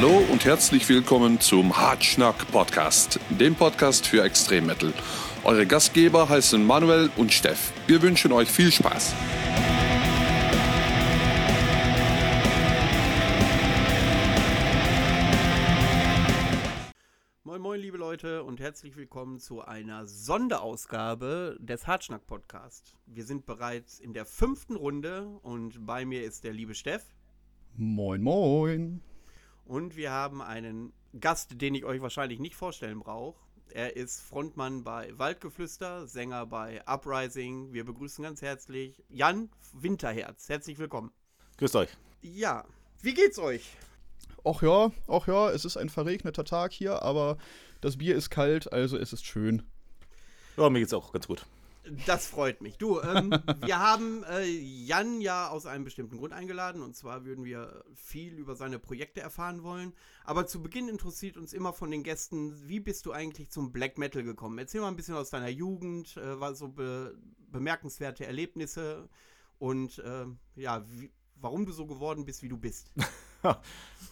Hallo und herzlich willkommen zum Hartschnack Podcast, dem Podcast für Extremmetal. Eure Gastgeber heißen Manuel und Steff. Wir wünschen euch viel Spaß. Moin Moin liebe Leute und herzlich willkommen zu einer Sonderausgabe des Hartschnack Podcast. Wir sind bereits in der fünften Runde und bei mir ist der liebe Steff Moin, moin. Und wir haben einen Gast, den ich euch wahrscheinlich nicht vorstellen brauche. Er ist Frontmann bei Waldgeflüster, Sänger bei Uprising. Wir begrüßen ganz herzlich Jan Winterherz. Herzlich willkommen. Grüßt euch. Ja, wie geht's euch? Ach ja, ach ja, es ist ein verregneter Tag hier, aber das Bier ist kalt, also es ist schön. Ja, mir geht's auch ganz gut. Das freut mich. Du, ähm, wir haben äh, Jan ja aus einem bestimmten Grund eingeladen und zwar würden wir viel über seine Projekte erfahren wollen. Aber zu Beginn interessiert uns immer von den Gästen, wie bist du eigentlich zum Black Metal gekommen? Erzähl mal ein bisschen aus deiner Jugend, äh, was so be bemerkenswerte Erlebnisse und äh, ja, wie, warum du so geworden bist, wie du bist.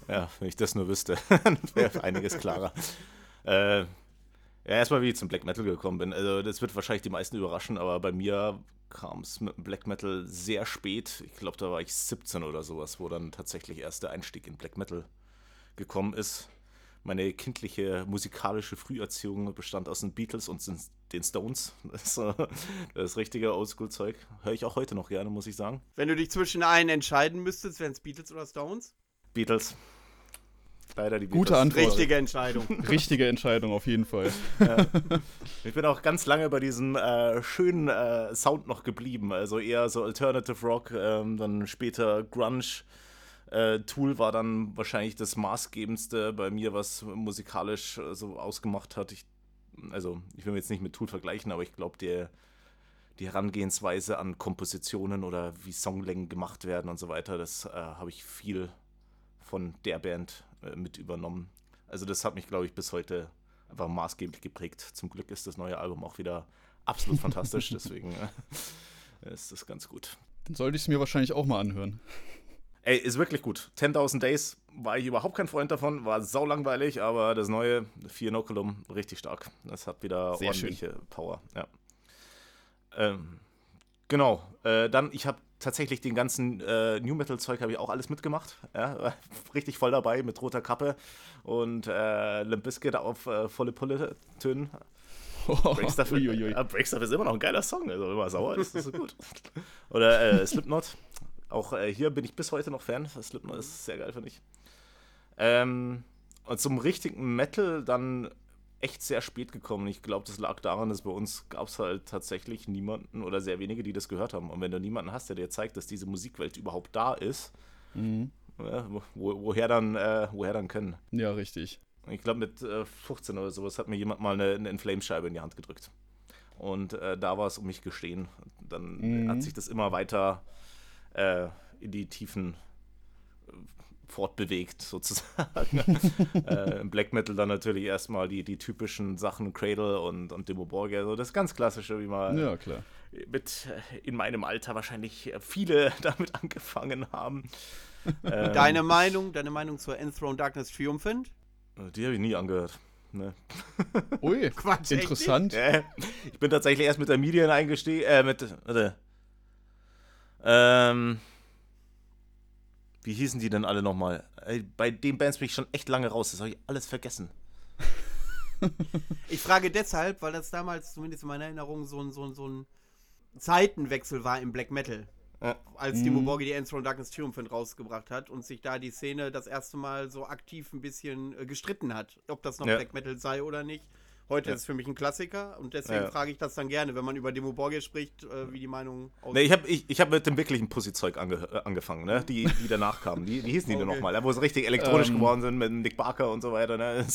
Ja, wenn ich das nur wüsste, wäre einiges klarer. äh, ja, erstmal, wie ich zum Black Metal gekommen bin. Also, das wird wahrscheinlich die meisten überraschen, aber bei mir kam es mit Black Metal sehr spät. Ich glaube, da war ich 17 oder sowas, wo dann tatsächlich erst der Einstieg in Black Metal gekommen ist. Meine kindliche musikalische Früherziehung bestand aus den Beatles und den Stones. Das ist, äh, das richtige Oldschool-Zeug. Höre ich auch heute noch gerne, muss ich sagen. Wenn du dich zwischen einen entscheiden müsstest, wären es Beatles oder Stones? Beatles. Leider die Beatles. Gute Antwort. Richtige Entscheidung. Richtige Entscheidung auf jeden Fall. Ich bin auch ganz lange bei diesem äh, schönen äh, Sound noch geblieben. Also eher so Alternative Rock, ähm, dann später Grunge. Äh, Tool war dann wahrscheinlich das maßgebendste bei mir, was musikalisch äh, so ausgemacht hat. Ich, also, ich will mir jetzt nicht mit Tool vergleichen, aber ich glaube, der die Herangehensweise an Kompositionen oder wie Songlängen gemacht werden und so weiter, das äh, habe ich viel von der Band mit übernommen. Also das hat mich, glaube ich, bis heute einfach maßgeblich geprägt. Zum Glück ist das neue Album auch wieder absolut fantastisch, deswegen äh, ist das ganz gut. Dann sollte ich es mir wahrscheinlich auch mal anhören. Ey, ist wirklich gut. 10.000 Days war ich überhaupt kein Freund davon, war saulangweilig, aber das neue Fear Inoculum richtig stark. Das hat wieder Sehr ordentliche Power, ja. Ähm, genau, äh, dann, ich habe tatsächlich den ganzen äh, New Metal Zeug habe ich auch alles mitgemacht, ja, richtig voll dabei mit roter Kappe und äh, Limp Bizkit auf äh, volle Pulle tönen. Breakstuff, Uiuiui. ja, Breakstuff ist immer noch ein geiler Song, also immer sauer ist das so gut. Oder äh, Slipknot, auch äh, hier bin ich bis heute noch Fan. Slipknot ist sehr geil, finde ich. Ähm, und zum richtigen Metal dann echt sehr spät gekommen. Ich glaube, das lag daran, dass bei uns gab es halt tatsächlich niemanden oder sehr wenige, die das gehört haben. Und wenn du niemanden hast, der dir zeigt, dass diese Musikwelt überhaupt da ist, Mhm. ja, wo, woher, dann, äh, woher dann können? Ja, richtig. Ich glaube, mit äh, 15 oder sowas hat mir jemand mal eine, eine Inflamescheibe in die Hand gedrückt. Und äh, da war es um mich geschehen. Dann Mhm. hat sich das immer weiter äh, in die Tiefen äh, fortbewegt, sozusagen. äh, Im Black Metal dann natürlich erstmal die, die typischen Sachen, Cradle und, und Demo Borgia, so das ganz klassische, wie man Ja, klar. mit äh, in meinem Alter wahrscheinlich viele damit angefangen haben. Ähm, Deine Meinung, deine Meinung zur Enthroned Darkness Triumphant? Die habe ich nie angehört. Ne. Ui, Quatsch, interessant. Äh, ich bin tatsächlich erst mit der Median eingestiegen. Äh, mit. Warte. Ähm. Wie hießen die denn alle nochmal? Bei den Bands bin ich schon echt lange raus. Das habe ich alles vergessen. Ich frage deshalb, weil das damals, zumindest in meiner Erinnerung, so ein, so ein, so ein Zeitenwechsel war im Black Metal. Ja. Als Timo Borgi die Enthroned Darkness Triumphant rausgebracht hat und sich da die Szene das erste Mal so aktiv ein bisschen äh, gestritten hat, ob das noch Ja. Black Metal sei oder nicht. Heute Ja. ist es für mich ein Klassiker und deswegen Ja. frage ich das dann gerne, wenn man über Demo Borgia spricht, äh, wie die Meinung aussieht. Ne, ich habe ich, ich hab mit dem wirklichen Pussy-Zeug ange äh, angefangen, ne? die, die danach kamen. Die, wie hießen die denn Okay. nochmal? Ne? Wo sie richtig elektronisch Ähm. geworden sind mit Nick Barker und so weiter. Ne?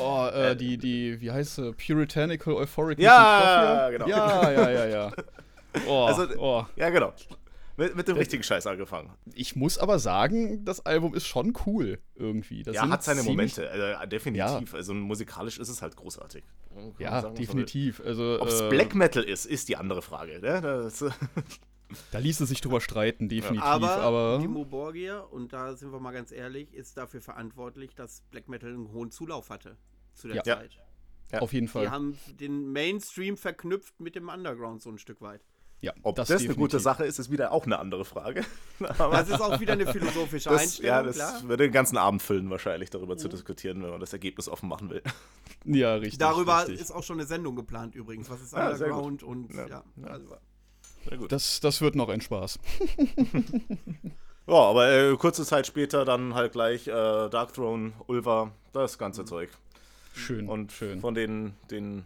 Oh, äh, die, die, wie heißt sie? Puritanical Euphoric Ja, genau. Ja, ja, ja, ja. Oh, Also- oh. ja, genau. Mit, mit dem richtigen Scheiß angefangen. Ich muss aber sagen, das Album ist schon cool irgendwie. Das ja, hat seine Momente. Äh, definitiv. Also musikalisch ist es halt großartig. Kann Ja, sagen, definitiv. Also, Ob es äh, Black Metal ist, ist die andere Frage. Ne? Das, Da ließe sich drüber streiten, definitiv. Aber, aber Timo Borgir, und da sind wir mal ganz ehrlich, ist dafür verantwortlich, dass Black Metal einen hohen Zulauf hatte zu der Ja. Ja. Zeit. Ja. auf jeden Die Fall. haben den Mainstream verknüpft mit dem Underground so ein Stück weit. Ja, Ob das, eine definitiv. gute Sache ist, ist wieder auch eine andere Frage. Aber Das ist auch wieder eine philosophische das, Einstellung, ja, das klar. würde den ganzen Abend füllen, wahrscheinlich darüber zu diskutieren, wenn man das Ergebnis offen machen will. Ja, richtig. Darüber richtig. ist auch schon eine Sendung geplant übrigens. Was ist sehr gut. Underground und Ja, ja. ja. Also, Sehr gut. Das, das wird noch ein Spaß. Ja, aber äh, kurze Zeit später dann halt gleich äh, Dark Throne, Ulva, das ganze Mhm. Zeug. Schön. Und schön. von den, den,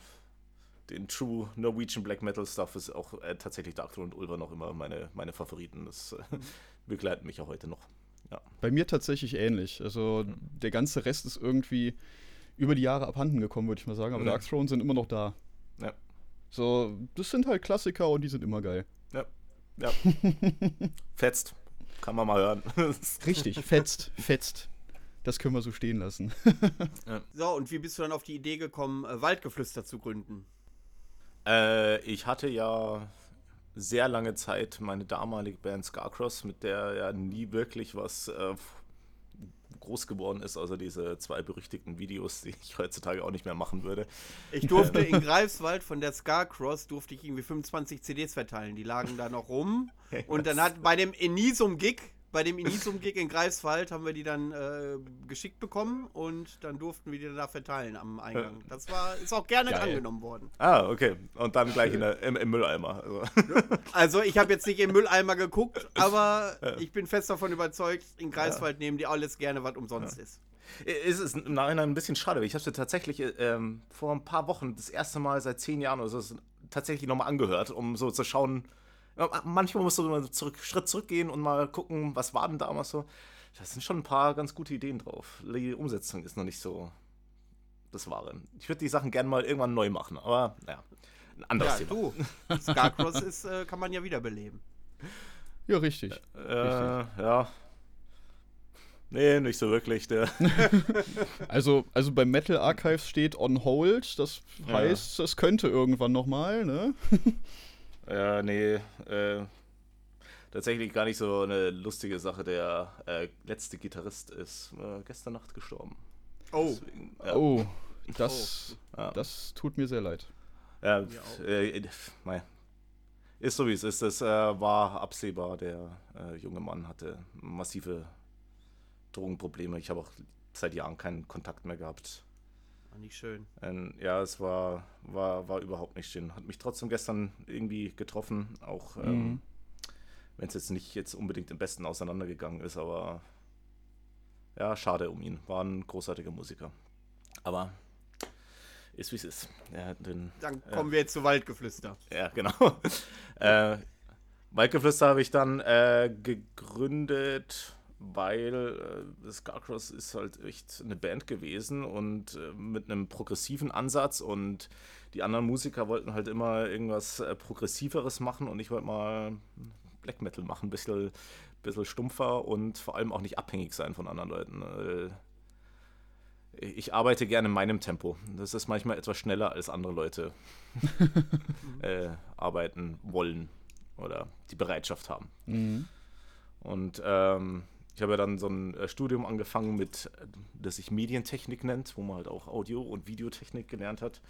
den True Norwegian Black Metal Stuff ist auch äh, tatsächlich Dark Throne und Ulva noch immer meine, meine Favoriten. Das äh, Mhm. begleiten mich auch heute noch. Bei mir tatsächlich ähnlich. Also der ganze Rest ist irgendwie über die Jahre abhanden gekommen, würde ich mal sagen. Aber Ja. Dark Throne sind immer noch da. Ja. So, das sind halt Klassiker und die sind immer geil. Ja. Ja. Fetzt. Kann man mal hören. Richtig, fetzt, fetzt. Das können wir so stehen lassen. so, und wie bist du dann auf die Idee gekommen, äh, Waldgeflüster zu gründen? Äh, ich hatte ja sehr lange Zeit meine damalige Band Scarcross, mit der ja nie wirklich was äh, groß geworden ist, also diese zwei berüchtigten Videos, die ich heutzutage auch nicht mehr machen würde. Ich durfte in Greifswald von der Scarcross durfte ich irgendwie 25 CDs verteilen. Die lagen da noch rum. Und dann hat bei dem Enisum-Gig, bei dem Enisum-Gig in Greifswald haben wir die dann äh, geschickt bekommen und dann durften wir die dann da verteilen am Eingang. Das war, ist auch gerne Geil. angenommen worden. Ah, okay. Und dann gleich in der, im, im Mülleimer. Also. Also ich habe jetzt nicht im Mülleimer geguckt, aber ich bin fest davon überzeugt, in Greifswald nehmen die alles gerne, was umsonst ist. Es ist im Nachhinein ein bisschen schade, ich habe es tatsächlich ähm, vor ein paar Wochen das erste Mal seit zehn Jahren oder so tatsächlich nochmal angehört, um so zu schauen. Ja, manchmal musst du mal zurück, Schritt zurückgehen und mal gucken, was war denn damals so. Da sind schon ein paar ganz gute Ideen drauf. Die Umsetzung ist noch nicht so das Wahre. Ich würde die Sachen gerne mal irgendwann neu machen, aber naja, ein anderes Ja, Thema. du. Scarcross ist, äh, kann man ja wiederbeleben. Ja, richtig. Äh, ja. Nee, nicht so wirklich. Der, Also, also bei Metal Archives steht on hold. Das Ja. heißt, es könnte irgendwann nochmal, ne? Ja, nee, äh, tatsächlich gar nicht so eine lustige Sache. Der äh, letzte Gitarrist ist äh, gestern Nacht gestorben. Oh. Deswegen, ja, Oh, das, ja, das tut mir sehr leid. ja, auch. äh, mei. ist so wie es ist. Es äh, war absehbar. Der äh, junge Mann hatte massive Drogenprobleme. Ich habe auch seit Jahren keinen Kontakt mehr gehabt. War nicht schön. Ähm, ja, es war, war, war überhaupt nicht schön. Hat mich trotzdem gestern irgendwie getroffen, auch ähm, Mhm. wenn es jetzt nicht jetzt unbedingt im Besten auseinandergegangen ist, aber ja, schade um ihn. War ein großartiger Musiker. Aber ist wie es ist. Hat den, Dann kommen wir jetzt zu Waldgeflüster. ja, genau. äh, Waldgeflüster habe ich dann äh, gegründet, weil äh, Scarcross ist halt echt eine Band gewesen und äh, mit einem progressiven Ansatz und die anderen Musiker wollten halt immer irgendwas äh, Progressiveres machen und ich wollte mal Black Metal machen, ein bisschen, bisschen stumpfer und vor allem auch nicht abhängig sein von anderen Leuten. Äh, ich arbeite gerne in meinem Tempo. Das ist manchmal etwas schneller als andere Leute äh, arbeiten wollen oder die Bereitschaft haben. Mhm. Und ähm, ich habe ja dann so ein äh, Studium angefangen mit, äh, das sich Medientechnik nennt, wo man halt auch Audio- und Videotechnik gelernt hat.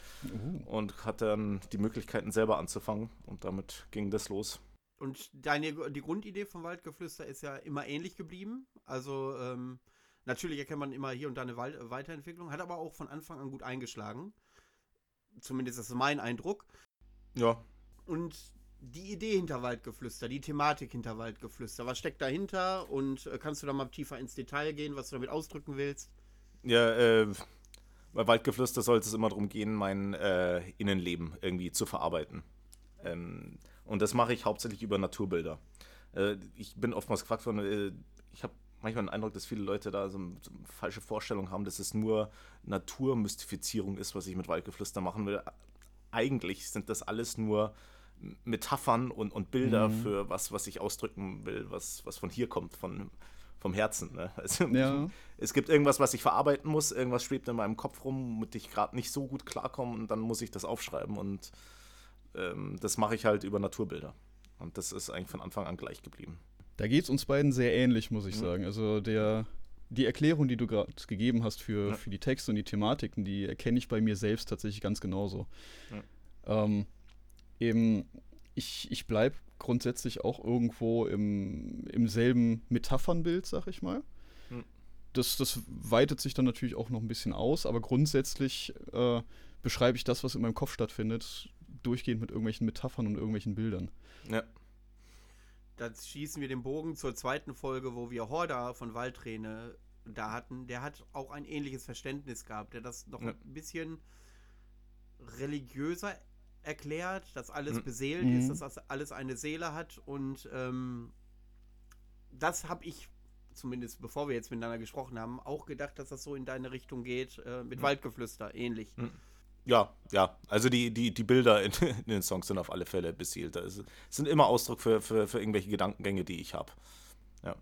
Und hatte dann die Möglichkeiten selber anzufangen und damit ging das los. Und deine, die Grundidee von Waldgeflüster ist ja immer ähnlich geblieben. Also ähm, natürlich erkennt man immer hier und da eine Wald Weiterentwicklung, hat aber auch von Anfang an gut eingeschlagen. Zumindest ist das mein Eindruck. Ja. Und die Idee hinter Waldgeflüster, die Thematik hinter Waldgeflüster, was steckt dahinter und äh, kannst du da mal tiefer ins Detail gehen, was du damit ausdrücken willst? Ja, äh, bei Waldgeflüster sollte es immer darum gehen, mein äh, Innenleben irgendwie zu verarbeiten. Ähm, und das mache ich hauptsächlich über Naturbilder. Äh, ich bin oftmals gefragt worden, äh, ich habe manchmal den Eindruck, dass viele Leute da so, so eine falsche Vorstellung haben, dass es nur Naturmystifizierung ist, was ich mit Waldgeflüster machen will. Eigentlich sind das alles nur Metaphern und, und Bilder Mhm. für was, was ich ausdrücken will, was, was von hier kommt, von, vom Herzen. Ne? Also, Ja. es gibt irgendwas, was ich verarbeiten muss, irgendwas schwebt in meinem Kopf rum, mit dem ich gerade nicht so gut klarkomme und dann muss ich das aufschreiben und ähm, das mache ich halt über Naturbilder. Und das ist eigentlich von Anfang an gleich geblieben. Da geht es uns beiden sehr ähnlich, muss ich mhm. sagen. Also der, die Erklärung, die du gerade gegeben hast für, ja. für die Texte und die Thematiken, die erkenne ich bei mir selbst tatsächlich ganz genauso. Ja. Ähm, eben, ich, ich bleibe grundsätzlich auch irgendwo im, im selben Metaphernbild, sag ich mal. Mhm. Das, das weitet sich dann natürlich auch noch ein bisschen aus, aber grundsätzlich äh, beschreibe ich das, was in meinem Kopf stattfindet, durchgehend mit irgendwelchen Metaphern und irgendwelchen Bildern. Ja. Da schießen wir den Bogen zur zweiten Folge, wo wir Horda von Waldträne da hatten. Der hat auch ein ähnliches Verständnis gehabt, der das noch ja. ein bisschen religiöser erklärt, dass alles mhm. beseelt mhm. ist, dass das alles eine Seele hat und ähm, das habe ich zumindest bevor wir jetzt miteinander gesprochen haben, auch gedacht, dass das so in deine Richtung geht, äh, mit mhm. Waldgeflüster, ähnlich. Mhm. Ja, ja. Also die, die, die Bilder in, in, den Songs sind auf alle Fälle beseelt. Es sind immer Ausdruck für, für, für irgendwelche Gedankengänge, die ich habe. Ja.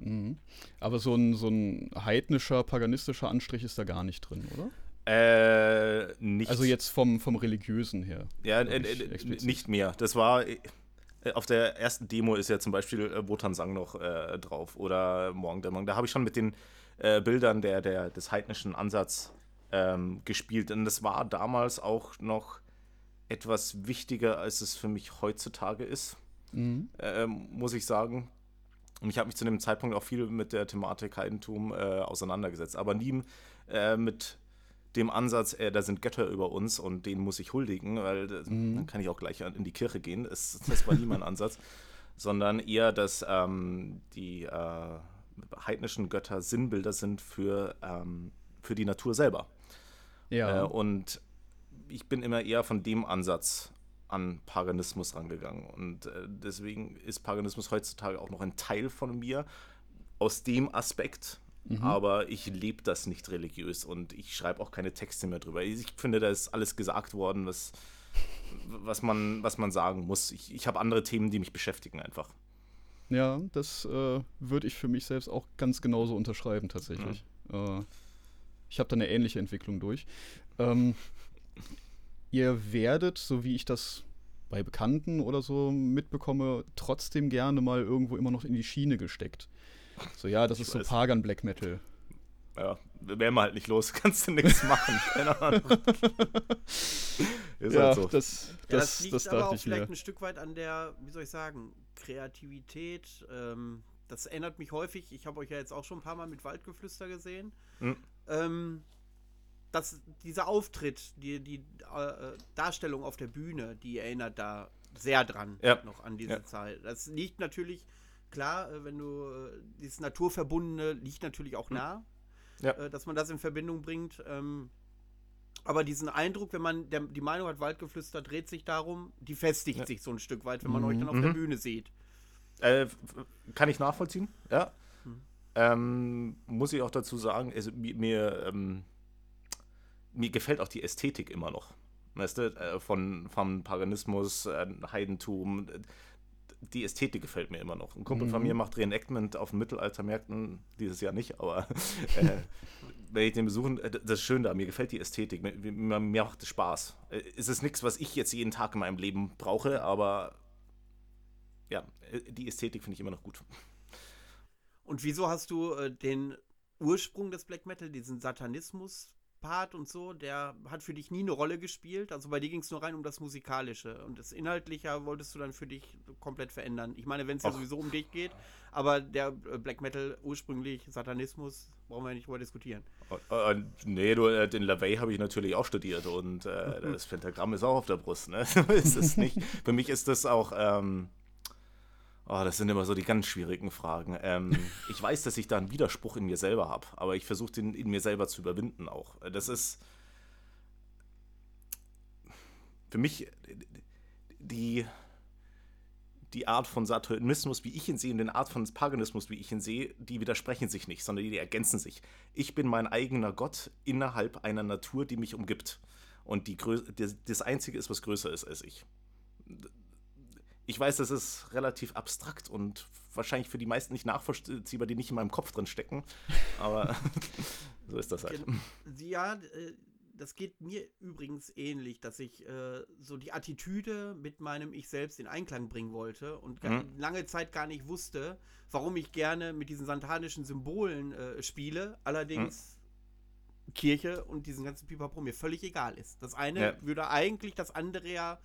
Mhm. Aber so ein, so ein heidnischer, paganistischer Anstrich ist da gar nicht drin, oder? Äh, nicht. Also jetzt vom, vom Religiösen her. Ja, äh, äh, nicht mehr. Das war. Äh, auf der ersten Demo ist ja zum Beispiel äh, Wotan Sang noch äh, drauf oder Morgendämmerung. Da habe ich schon mit den äh, Bildern der, der, des heidnischen Ansatzes ähm, gespielt. Und das war damals auch noch etwas wichtiger, als es für mich heutzutage ist, mhm. ähm, muss ich sagen. Und ich habe mich zu dem Zeitpunkt auch viel mit der Thematik Heidentum äh, auseinandergesetzt, aber nie mit dem Ansatz, äh, da sind Götter über uns und denen muss ich huldigen, weil mhm. dann kann ich auch gleich in die Kirche gehen. Es, das war nie mein Ansatz, sondern eher, dass ähm, die äh, heidnischen Götter Sinnbilder sind für, ähm, für die Natur selber. Ja. Äh, und ich bin immer eher von dem Ansatz an Paganismus rangegangen. Und äh, deswegen ist Paganismus heutzutage auch noch ein Teil von mir aus dem Aspekt. Mhm. Aber ich lebe das nicht religiös und ich schreibe auch keine Texte mehr drüber. Ich finde, da ist alles gesagt worden, was, was, man, was man sagen muss. Ich, ich habe andere Themen, die mich beschäftigen einfach. Ja, das äh, würde ich für mich selbst auch ganz genauso unterschreiben tatsächlich. Mhm. Äh, ich habe da eine ähnliche Entwicklung durch. Ähm, ihr werdet, so wie ich das bei Bekannten oder so mitbekomme, trotzdem gerne mal irgendwo immer noch in die Schiene gesteckt. So, ja, das ich ist so Pagan Black Metal. Ja, wären wir halt nicht los, kannst du nichts machen. Keine Ahnung. ist ja, halt so. das, das, ja, das liegt das aber auch vielleicht mir. ein Stück weit an der, wie soll ich sagen, Kreativität. Ähm, das erinnert mich häufig, ich habe euch ja jetzt auch schon ein paar Mal mit Waldgeflüster gesehen. Mhm ähm, dass dieser Auftritt, die, die äh, Darstellung auf der Bühne, die erinnert da sehr dran ja. noch an diese ja. Zeit. Das liegt natürlich, klar, äh, wenn du äh, dieses Naturverbundene liegt natürlich auch hm. nah, ja. äh, dass man das in Verbindung bringt. Ähm, aber diesen Eindruck, wenn man der, die Meinung hat, Waldgeflüster dreht sich darum, die festigt ja. sich so ein Stück weit, wenn man mhm. euch dann auf mhm. der Bühne sieht. Äh, kann ich nachvollziehen, ja. Ähm, muss ich auch dazu sagen, also, mir, ähm, mir gefällt auch die Ästhetik immer noch. Weißt du, von, vom Paganismus, Heidentum, die Ästhetik gefällt mir immer noch. Ein Kumpel mhm. von mir macht Reenactment auf Mittelaltermärkten, dieses Jahr nicht, aber äh, wenn ich den besuchen, äh, das ist schön da, mir gefällt die Ästhetik, mir, mir, mir macht es Spaß. Äh, es ist nichts, was ich jetzt jeden Tag in meinem Leben brauche, aber ja, äh, die Ästhetik finde ich immer noch gut. Und wieso hast du äh, den Ursprung des Black Metal, diesen Satanismus Part und so, der hat für dich nie eine Rolle gespielt. Also bei dir ging es nur rein um das Musikalische. Und das Inhaltliche wolltest du dann für dich komplett verändern. Ich meine, wenn es ja sowieso um dich geht, aber der äh, Black Metal ursprünglich, Satanismus, brauchen wir nicht drüber diskutieren. Uh, nee, du, äh, den LaVey habe ich natürlich auch studiert und äh, das Pentagramm ist auch auf der Brust, ne? ist es nicht. Für mich ist das auch. Ähm Oh, das sind immer so die ganz schwierigen Fragen. Ähm, ich weiß, dass ich da einen Widerspruch in mir selber habe, aber ich versuche den in mir selber zu überwinden auch. Das ist für mich die, die Art von Satanismus, wie ich ihn sehe, und die Art von Paganismus, wie ich ihn sehe, die widersprechen sich nicht, sondern die ergänzen sich. Ich bin mein eigener Gott innerhalb einer Natur, die mich umgibt. Und die das Einzige ist, was größer ist als ich ich weiß, das ist relativ abstrakt und wahrscheinlich für die meisten nicht nachvollziehbar, die nicht in meinem Kopf drin stecken. Aber so ist das halt. Ja, äh, das geht mir übrigens ähnlich, dass ich äh, so die Attitüde mit meinem Ich selbst in Einklang bringen wollte und mhm. lange Zeit gar nicht wusste, warum ich gerne mit diesen satanischen Symbolen äh, spiele. Allerdings mhm. Kirche und diesen ganzen Pipapo mir völlig egal ist. Das eine ja. würde eigentlich das andere ja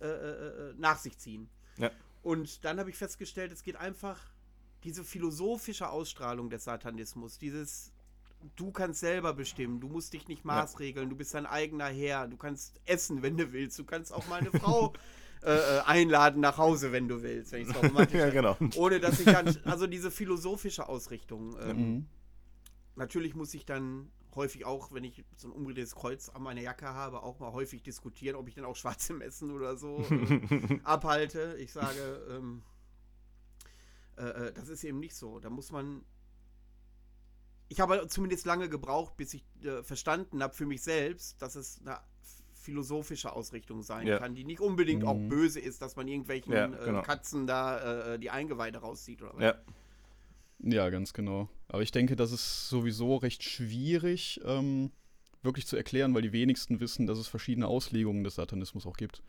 äh, äh, äh nach sich ziehen. Ja. Und dann habe ich festgestellt, es geht einfach diese philosophische Ausstrahlung des Satanismus, dieses du kannst selber bestimmen, du musst dich nicht maßregeln, ja. du bist dein eigener Herr, du kannst essen, wenn du willst, du kannst auch mal eine Frau äh, äh, einladen nach Hause, wenn du willst, wenn ich es romantisch Ja, genau. Ohne dass ich dann, also diese philosophische Ausrichtung. Ähm, mhm. Natürlich muss ich dann häufig auch, wenn ich so ein umgedrehtes Kreuz an meiner Jacke habe, auch mal häufig diskutieren, ob ich dann auch schwarze Messen oder so äh, abhalte. Ich sage, ähm, äh, äh, das ist eben nicht so. Da muss man ich habe zumindest lange gebraucht, bis ich äh, verstanden habe für mich selbst, dass es eine philosophische Ausrichtung sein ja. kann, die nicht unbedingt mhm. auch böse ist, dass man irgendwelchen ja, genau. äh, Katzen da äh, die Eingeweide rauszieht oder was. Ja. Ja, ganz genau. Aber ich denke, das ist sowieso recht schwierig ähm, wirklich zu erklären, weil die wenigsten wissen, dass es verschiedene Auslegungen des Satanismus auch gibt.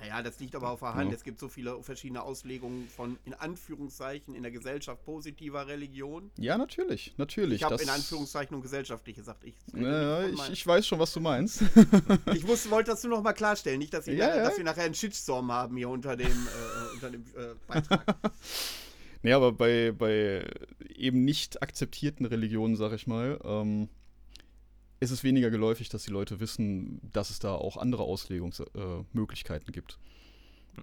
Naja, das liegt aber auf der Hand. Ja. Es gibt so viele verschiedene Auslegungen von, in Anführungszeichen, in der Gesellschaft positiver Religion. Ja, natürlich, natürlich. Ich habe in Anführungszeichen und gesellschaftlich gesagt. Ich, ja, ich, ich, weiß schon, was du meinst. ich muss, wollte das nur noch mal klarstellen. Nicht, dass, ich, ja, ja. dass wir nachher einen Shitstorm haben hier unter dem, äh, unter dem äh, Beitrag. Nee, aber bei, bei eben nicht akzeptierten Religionen, sag ich mal, ähm, ist es weniger geläufig, dass die Leute wissen, dass es da auch andere Auslegungsmöglichkeiten äh, gibt.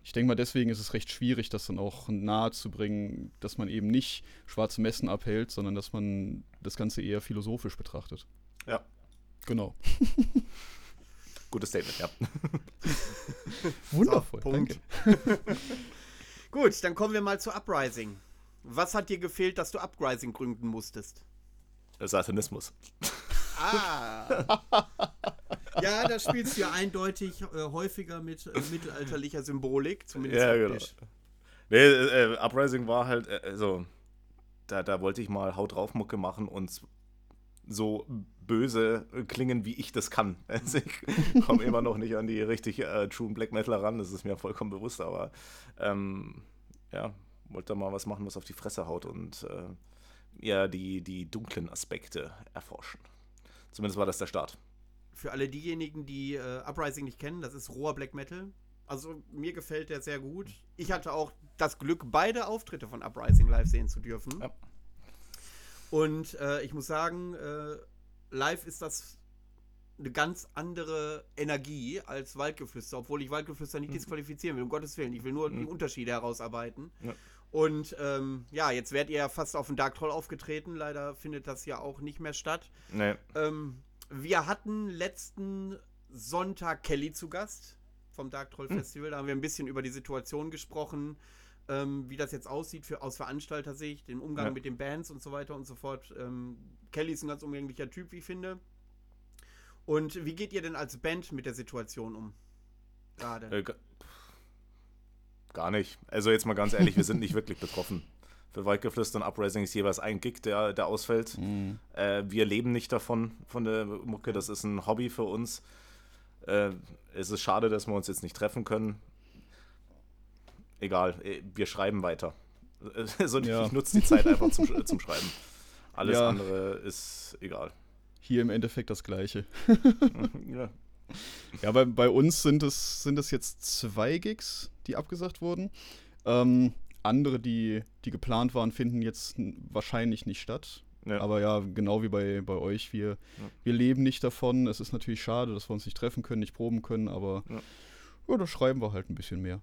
Ich denke mal, deswegen ist es recht schwierig, das dann auch nahe zu bringen, dass man eben nicht schwarze Messen abhält, sondern dass man das Ganze eher philosophisch betrachtet. Ja. Genau. Gutes Statement, ja. Wundervoll, so, danke. Gut, dann kommen wir mal zu Uprising. Was hat dir gefehlt, dass du Uprising gründen musstest? Satanismus. Ah. ja, da spielst du ja eindeutig äh, häufiger mit äh, mittelalterlicher Symbolik, zumindest ja, genau. Nee, äh, äh, Uprising war halt, äh, also, da, da wollte ich mal Haut drauf Mucke machen und so böse klingen, wie ich das kann. Also ich komme immer noch nicht an die richtig äh, True Black Metal ran, das ist mir vollkommen bewusst, aber ähm, ja, wollte mal was machen, was auf die Fresse haut und äh, ja, die, die dunklen Aspekte erforschen. Zumindest war das der Start. Für alle diejenigen, die äh, Uprising nicht kennen, das ist roher Black Metal. Also mir gefällt der sehr gut. Ich hatte auch das Glück, beide Auftritte von Uprising live sehen zu dürfen. Ja. Und äh, ich muss sagen, äh, live ist das eine ganz andere Energie als Waldgeflüster, obwohl ich Waldgeflüster nicht mhm. disqualifizieren will, um Gottes Willen. Ich will nur mhm. die Unterschiede herausarbeiten. Ja. Und ähm, ja, jetzt werdet ihr ja fast auf den Dark Troll aufgetreten. Leider findet das ja auch nicht mehr statt. Nee. Ähm, wir hatten letzten Sonntag Kelly zu Gast vom Dark Troll hm. Festival. Da haben wir ein bisschen über die Situation gesprochen, ähm, wie das jetzt aussieht für, aus Veranstalter-Sicht, den Umgang ja. mit den Bands und so weiter und so fort. Ähm, Kelly ist ein ganz umgänglicher Typ, wie ich finde. Und wie geht ihr denn als Band mit der Situation um? Gerade. Äh, Gar nicht. Also jetzt mal ganz ehrlich, wir sind nicht wirklich betroffen. Für Waldgeflüster und Uprising ist jeweils ein Gig, der, der ausfällt. Mhm. Äh, wir leben nicht davon, von der Mucke. Das ist ein Hobby für uns. Äh, es ist schade, dass wir uns jetzt nicht treffen können. Egal, äh, wir schreiben weiter. Also ja. ich nutze die Zeit einfach zum, zum Schreiben. Alles ja. andere ist egal. Hier im Endeffekt das Gleiche. ja. Ja, bei, bei uns sind es, sind es jetzt zwei Gigs, die abgesagt wurden. Ähm, andere, die, die geplant waren, finden jetzt wahrscheinlich nicht statt. Ja. Aber ja, genau wie bei, bei euch, wir, ja. wir leben nicht davon. Es ist natürlich schade, dass wir uns nicht treffen können, nicht proben können, aber ja, ja da schreiben wir halt ein bisschen mehr.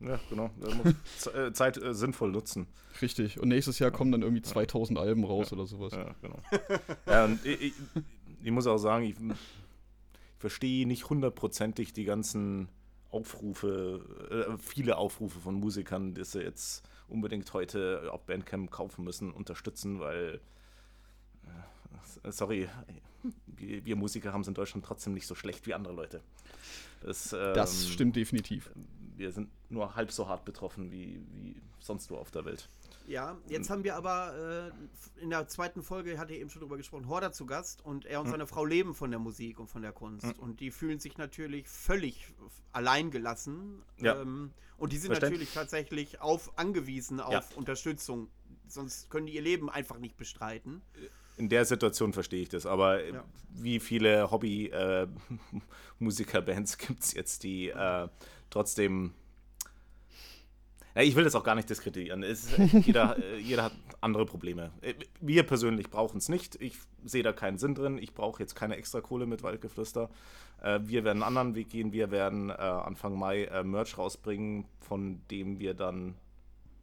Ja, genau. Äh, Zeit äh, sinnvoll nutzen. Richtig. Und nächstes Jahr kommen dann irgendwie 2000 Alben raus oder sowas. Ja, genau. ja, und ich, ich, ich, muss auch sagen, ich verstehe nicht hundertprozentig die ganzen Aufrufe, äh, viele Aufrufe von Musikern, die sie jetzt unbedingt heute auf Bandcamp kaufen müssen, unterstützen, weil, äh, sorry, wir, Musiker haben es in Deutschland trotzdem nicht so schlecht wie andere Leute. Das, ähm, das stimmt definitiv. Wir sind nur halb so hart betroffen wie, wie sonst wo auf der Welt. Ja, jetzt haben wir aber äh, in der zweiten Folge, hatte ich eben schon drüber gesprochen, Horder zu Gast und er und Hm. seine Frau leben von der Musik und von der Kunst. Und die fühlen sich natürlich völlig alleingelassen. Ja. Ähm, und die sind natürlich tatsächlich auf, angewiesen auf Ja. Unterstützung. Sonst können die ihr Leben einfach nicht bestreiten. In der Situation verstehe ich das, aber Ja. wie viele Hobby-Musikerbands gibt es jetzt, die äh, trotzdem. Ja, ich will das auch gar nicht diskreditieren. Es, jeder, äh, jeder hat andere Probleme. Äh, Wir persönlich brauchen es nicht. Ich sehe da keinen Sinn drin. Ich brauche jetzt keine extra Kohle mit Waldgeflüster. Äh, Wir werden einen anderen Weg gehen. Wir werden Anfang Mai Merch rausbringen, von dem wir dann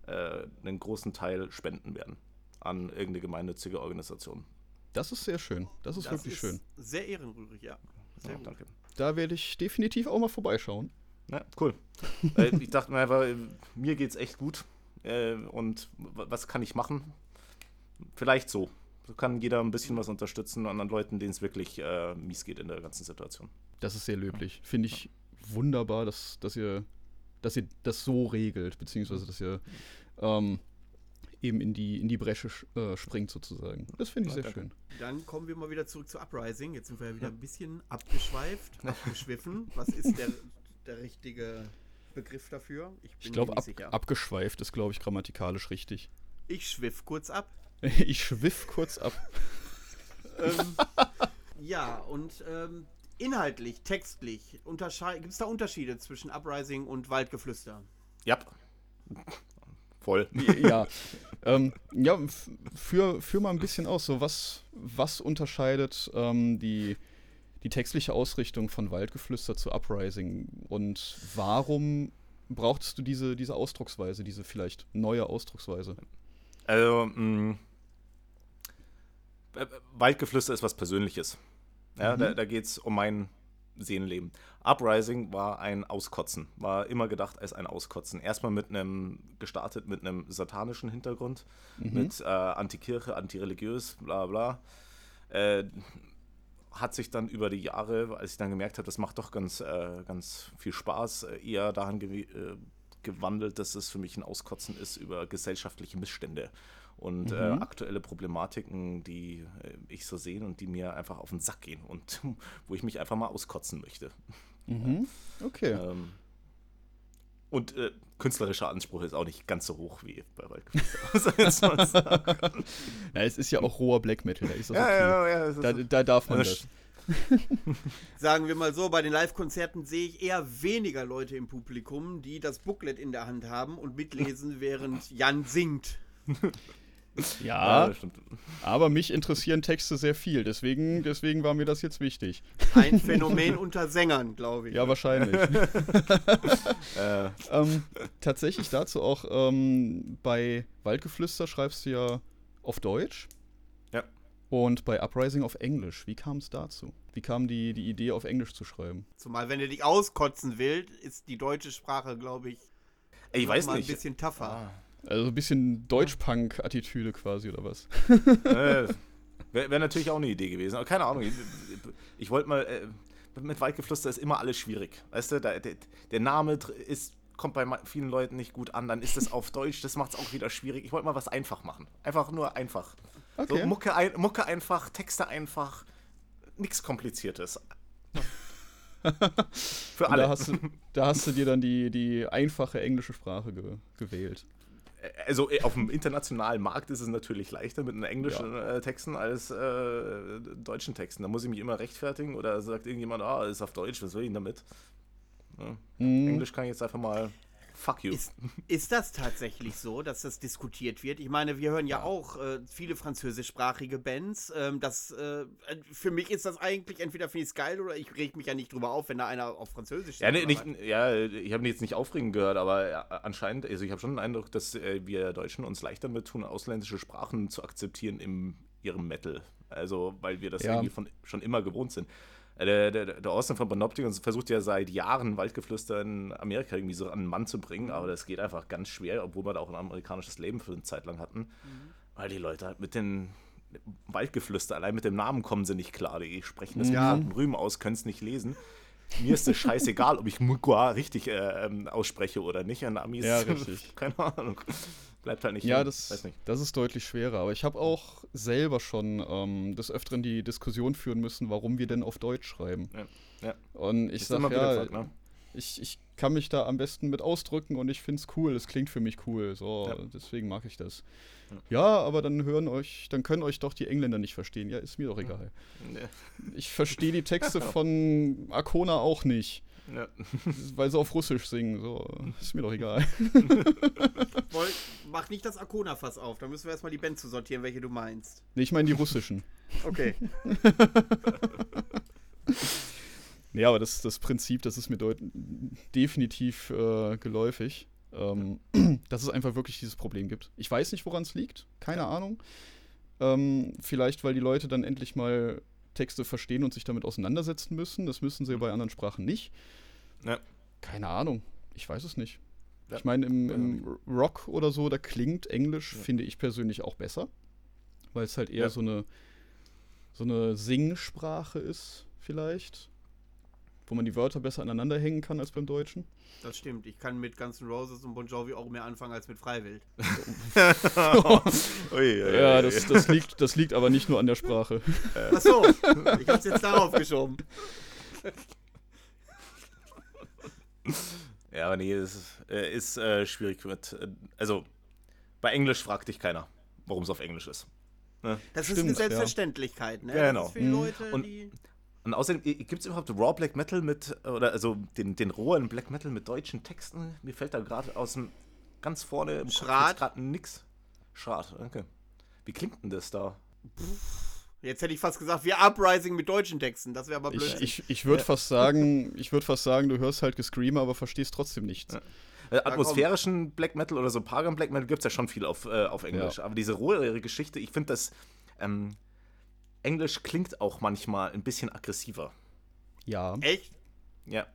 einen großen Teil spenden werden an irgendeine gemeinnützige Organisation. Das ist sehr schön. Das ist Das wirklich schön. Sehr ehrenrührig, ja. Sehr gut. danke. Da werde ich definitiv auch mal vorbeischauen. Ja, cool. äh, ich dachte mir einfach, mir geht's echt gut. Äh, und was kann ich machen? Vielleicht so. So kann jeder ein bisschen was unterstützen an anderen Leuten, denen es wirklich äh, mies geht in der ganzen Situation. Das ist sehr löblich. Finde ich wunderbar, dass, dass, ihr, dass ihr das so regelt, beziehungsweise dass ihr ähm, eben in die, in die Bresche sch- äh, springt sozusagen. Das finde ich Ja, sehr danke. schön. Dann kommen wir mal wieder zurück zu Uprising. Jetzt sind wir ja wieder ein bisschen abgeschweift, abgeschwiffen. Was ist der, der richtige Begriff dafür? Ich mir glaube, nicht ab, sicher. abgeschweift ist, glaube ich, grammatikalisch richtig. Ich schwiff kurz ab. Ich schwiff kurz ab. ähm, ja, und ähm, inhaltlich, textlich, gibt es da Unterschiede zwischen Uprising und Waldgeflüster? Ja. Voll. ja. ähm, ja, für mal ein bisschen aus. So, was, was unterscheidet ähm, die, die textliche Ausrichtung von Waldgeflüster zu Uprising? Und warum brauchtest du diese, diese Ausdrucksweise, diese vielleicht neue Ausdrucksweise? Also, mh, äh, Waldgeflüster ist was Persönliches. Ja, Mhm. Da, da geht es um mein Seelenleben. Uprising war ein Auskotzen, war immer gedacht als ein Auskotzen. Erstmal mit einem, gestartet mit einem satanischen Hintergrund, mit äh, Antikirche, antireligiös, bla bla. Äh, hat sich dann über die Jahre, als ich dann gemerkt habe, das macht doch ganz, äh, ganz viel Spaß, äh, eher daran gew äh, gewandelt, dass es für mich ein Auskotzen ist über gesellschaftliche Missstände und äh, Mhm. aktuelle Problematiken, die äh, ich so sehe und die mir einfach auf den Sack gehen und wo ich mich einfach mal auskotzen möchte. Mhm. Okay. Ähm, und äh, künstlerischer Anspruch ist auch nicht ganz so hoch wie bei sagen. Na, es ist ja auch roher Black Metal, da ist das ja, okay. ja, ja, Da, da darf man Ja, das. Sagen wir mal so, bei den Live-Konzerten sehe ich eher weniger Leute im Publikum, die das Booklet in der Hand haben und mitlesen, während Jan singt. ja, Ja, das stimmt. aber mich interessieren Texte sehr viel, deswegen, deswegen war mir das jetzt wichtig. Ein Phänomen unter Sängern, glaube ich. Ja, wahrscheinlich. Äh, ähm, tatsächlich dazu auch ähm, bei Waldgeflüster schreibst du ja auf Deutsch. Ja. Und bei Uprising auf Englisch. Wie kam es dazu? Wie kam die, die Idee, auf Englisch zu schreiben? Zumal, wenn du dich auskotzen willst, ist die deutsche Sprache, glaube ich, ey, ich weiß mal nicht. ein bisschen tougher. Ah. Also ein bisschen Deutschpunk-Attitüde quasi, oder was? Äh, Wäre wär natürlich auch eine Idee gewesen. Aber keine Ahnung. Ich, ich wollte mal. Äh, mit Waldgeflüster ist immer alles schwierig. Weißt du, da, der, der Name ist, kommt bei vielen Leuten nicht gut an. Dann ist es auf Deutsch. Das macht es auch wieder schwierig. Ich wollte mal was einfach machen. Einfach nur einfach. Okay. So Mucke, ein, Mucke einfach, Texte einfach. Nichts Kompliziertes. Für alle. Da hast, du, da hast du dir dann die, die einfache englische Sprache ge gewählt. Also äh, auf dem internationalen Markt ist es natürlich leichter mit einem englischen äh, Texten als äh, deutschen Texten. Da muss ich mich immer rechtfertigen oder sagt irgendjemand, ah, ist auf Deutsch, was will ich denn damit? Ja. Mhm. Englisch kann ich jetzt einfach mal fuck you. Ist, ist das tatsächlich so, dass das diskutiert wird? Ich meine, wir hören ja auch äh, viele französischsprachige Bands. Ähm, das, äh, für mich ist das eigentlich, entweder finde ich es geil oder ich reg mich ja nicht drüber auf, wenn da einer auf Französisch Ja, singt nee, oder nicht, was. ja, ich habe jetzt nicht aufregend gehört, aber ja, anscheinend, also ich habe schon den Eindruck, dass äh, wir Deutschen uns leichter mit tun, ausländische Sprachen zu akzeptieren in ihrem Metal. Also, weil wir das Ja. irgendwie von, schon immer gewohnt sind. Äh, Der, der, der Austin von Panopticon versucht ja seit Jahren Waldgeflüster in Amerika irgendwie so an den Mann zu bringen, aber das geht einfach ganz schwer, obwohl wir da auch ein amerikanisches Leben für eine Zeit lang hatten. Weil die Leute halt mit den Waldgeflüster, allein mit dem Namen kommen sie nicht klar. Die sprechen das Ja. mit Rühmen aus, können es nicht lesen. mir ist es scheißegal, ob ich Mugua richtig äh, ähm, ausspreche oder nicht. An Amis. Ja, richtig. Keine Ahnung. Bleibt halt nicht. Ja, hin. das, nicht. das ist deutlich schwerer. Aber ich habe auch selber schon ähm, des Öfteren die Diskussion führen müssen, warum wir denn auf Deutsch schreiben. Ja. ja. Und ich sage, ja, gesagt, ne? ich, ich kann mich da am besten mit ausdrücken und ich finde es cool. Es klingt für mich cool. So, Ja. deswegen mag ich das. Ja. Ja. aber dann hören euch, dann können euch doch die Engländer nicht verstehen. Ja, ist mir doch egal. Nee. Ich verstehe die Texte von Arcona auch nicht, Ja. weil sie auf Russisch singen. So, ist mir doch egal. Woll, mach nicht das Arcona-Fass auf. Da müssen wir erstmal die Band zu sortieren, welche du meinst. Nee, ich meine die russischen. Okay. Nee, aber das, das Prinzip, das ist mir deut definitiv äh, geläufig. Ähm, dass es einfach wirklich dieses Problem gibt. Ich weiß nicht, woran es liegt. Keine Ahnung. Ähm, vielleicht, weil die Leute dann endlich mal Texte verstehen und sich damit auseinandersetzen müssen. Das müssen sie bei anderen Sprachen nicht. Ja. Keine Ahnung. Ich weiß es nicht. Ja. Ich meine, im, im Rock oder so, da klingt Englisch, Ja. finde ich persönlich auch besser. Weil es halt eher so eine so eine Singsprache ist, vielleicht. Wo man die Wörter besser aneinander hängen kann als beim Deutschen. Das stimmt. Ich kann mit Guns N' Roses und Bon Jovi auch mehr anfangen als mit Freiwild. Ui, ui, ui, Ja, das, das, liegt, das liegt aber nicht nur an der Sprache. Achso, ich hab's jetzt darauf geschoben. Ja, aber nee, es ist, äh, ist äh, schwierig mit. Äh, also, bei Englisch fragt dich keiner, warum es auf Englisch ist. Das ist Stimmt, eine ja. Selbstverständlichkeit, ne? Genau. Das ist für die Mhm. Leute, Und- die. Und außerdem, gibt es überhaupt Raw Black Metal mit, oder also den, den rohen Black Metal mit deutschen Texten? Mir fällt da gerade aus dem ganz vorne im Schrat. gerade nix. Schrat, danke. Wie klingt denn das da? Jetzt hätte ich fast gesagt, wir Uprising mit deutschen Texten. Das wäre aber blöd. Ich, ich, ich würde fast sagen, ich würde fast sagen, du hörst halt Gescreamer, aber verstehst trotzdem nichts. Ja. Äh, atmosphärischen Black Metal oder so Pagan Black Metal gibt es ja schon viel auf, äh, auf Englisch. Ja. Aber diese rohe Geschichte, ich finde das. Ähm, Englisch klingt auch manchmal ein bisschen aggressiver. Ja. Echt? Ja.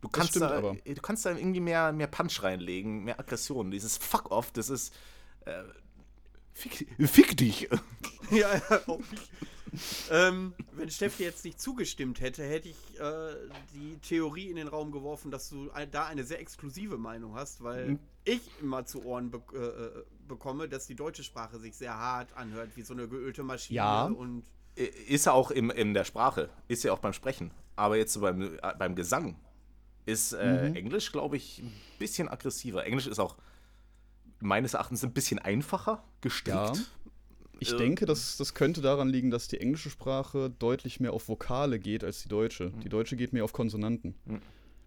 Du kannst, stimmt da, aber. du kannst da irgendwie mehr, mehr Punch reinlegen, mehr Aggression. Dieses Fuck off, das ist. Äh, fick, fick dich. ja, ja. Oh. ähm, wenn Steffi jetzt nicht zugestimmt hätte, hätte ich äh, die Theorie in den Raum geworfen, dass du da eine sehr exklusive Meinung hast, weil Mhm. ich immer zu Ohren be äh, äh, bekomme, dass die deutsche Sprache sich sehr hart anhört, wie so eine geölte Maschine Ja. und Ist ja auch im, in der Sprache, ist ja auch beim Sprechen. Aber jetzt so beim, äh, beim Gesang ist äh, Mhm. Englisch, glaube ich, ein bisschen aggressiver. Englisch ist auch meines Erachtens ein bisschen einfacher gestrickt. Ja. Ich Äh, denke, das, das könnte daran liegen, dass die englische Sprache deutlich mehr auf Vokale geht als die deutsche. Die deutsche geht mehr auf Konsonanten. Mhm.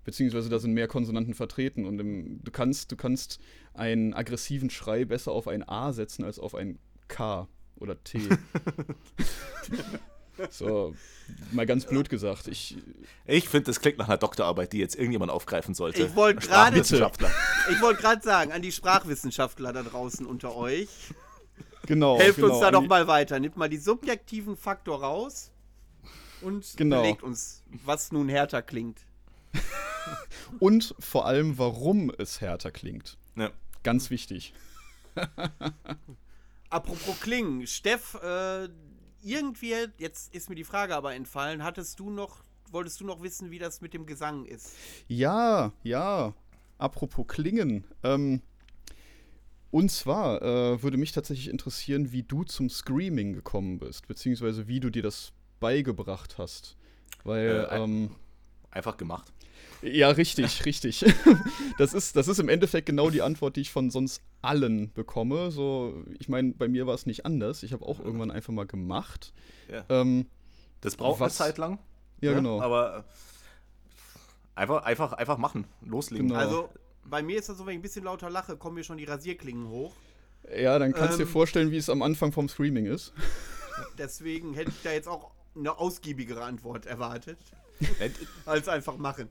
Beziehungsweise da sind mehr Konsonanten vertreten und im, du, kannst, du kannst einen aggressiven Schrei besser auf ein A setzen als auf ein K oder T. so, mal ganz blöd gesagt. Ich, Ich finde, das klingt nach einer Doktorarbeit, die jetzt irgendjemand aufgreifen sollte. Ich wollte gerade- Sprachwissenschaftler. ich wollte gerade sagen, an die Sprachwissenschaftler da draußen unter euch, genau. helft genau, uns da doch mal weiter. Nimmt mal die subjektiven Faktor raus und Genau. belegt uns, was nun härter klingt. Und vor allem, warum es härter klingt. Ja. Ganz wichtig. Apropos Klingen, Steff, äh, irgendwie, jetzt ist mir die Frage aber entfallen, hattest du noch, wolltest du noch wissen, wie das mit dem Gesang ist? Ja, ja. Apropos Klingen. Ähm, und zwar äh, würde mich tatsächlich interessieren, wie du zum Screaming gekommen bist, beziehungsweise wie du dir das beigebracht hast. Weil, Äh, ähm, Einfach gemacht. Ja, richtig, richtig. Das ist, das ist im Endeffekt genau die Antwort, die ich von sonst allen bekomme. So, ich meine, bei mir war es nicht anders. Ich habe auch irgendwann einfach mal gemacht. Ja. Ähm, Das braucht Was- eine Zeit lang. ja, ne? genau. Aber äh, einfach, einfach, einfach machen. Loslegen. Genau. Also, bei mir ist das so, wenn ich ein bisschen lauter lache, kommen mir schon die Rasierklingen hoch. ja, dann kannst du Ähm, dir vorstellen, wie es am Anfang vom Screaming ist. Deswegen hätte ich da jetzt auch eine ausgiebigere Antwort erwartet, als einfach machen.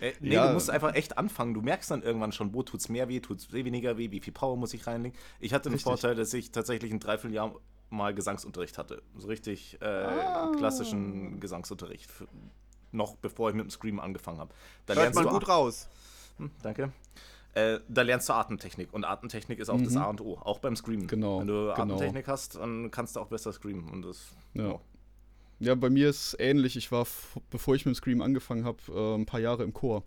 Äh, nee, Ja. du musst einfach echt anfangen. Du merkst dann irgendwann schon, wo tut's mehr weh, tut's weniger weh, wie viel Power muss ich reinlegen. Ich hatte den Richtig. Vorteil, dass ich tatsächlich ein Dreivierteljahr mal Gesangsunterricht hatte. So richtig äh, Ah. klassischen Gesangsunterricht. Noch bevor ich mit dem Scream angefangen habe. Da Hört lernst man du gut raus. Hm, danke. Äh, da lernst du Atemtechnik und Atemtechnik ist auch das Mhm. A und O, auch beim Screamen. Genau, Wenn du genau. Atemtechnik hast, dann kannst du auch besser screamen und das Ja. ja. Ja, bei mir ist ähnlich. Ich war, bevor ich mit dem Scream angefangen habe, äh, ein paar Jahre im Chor.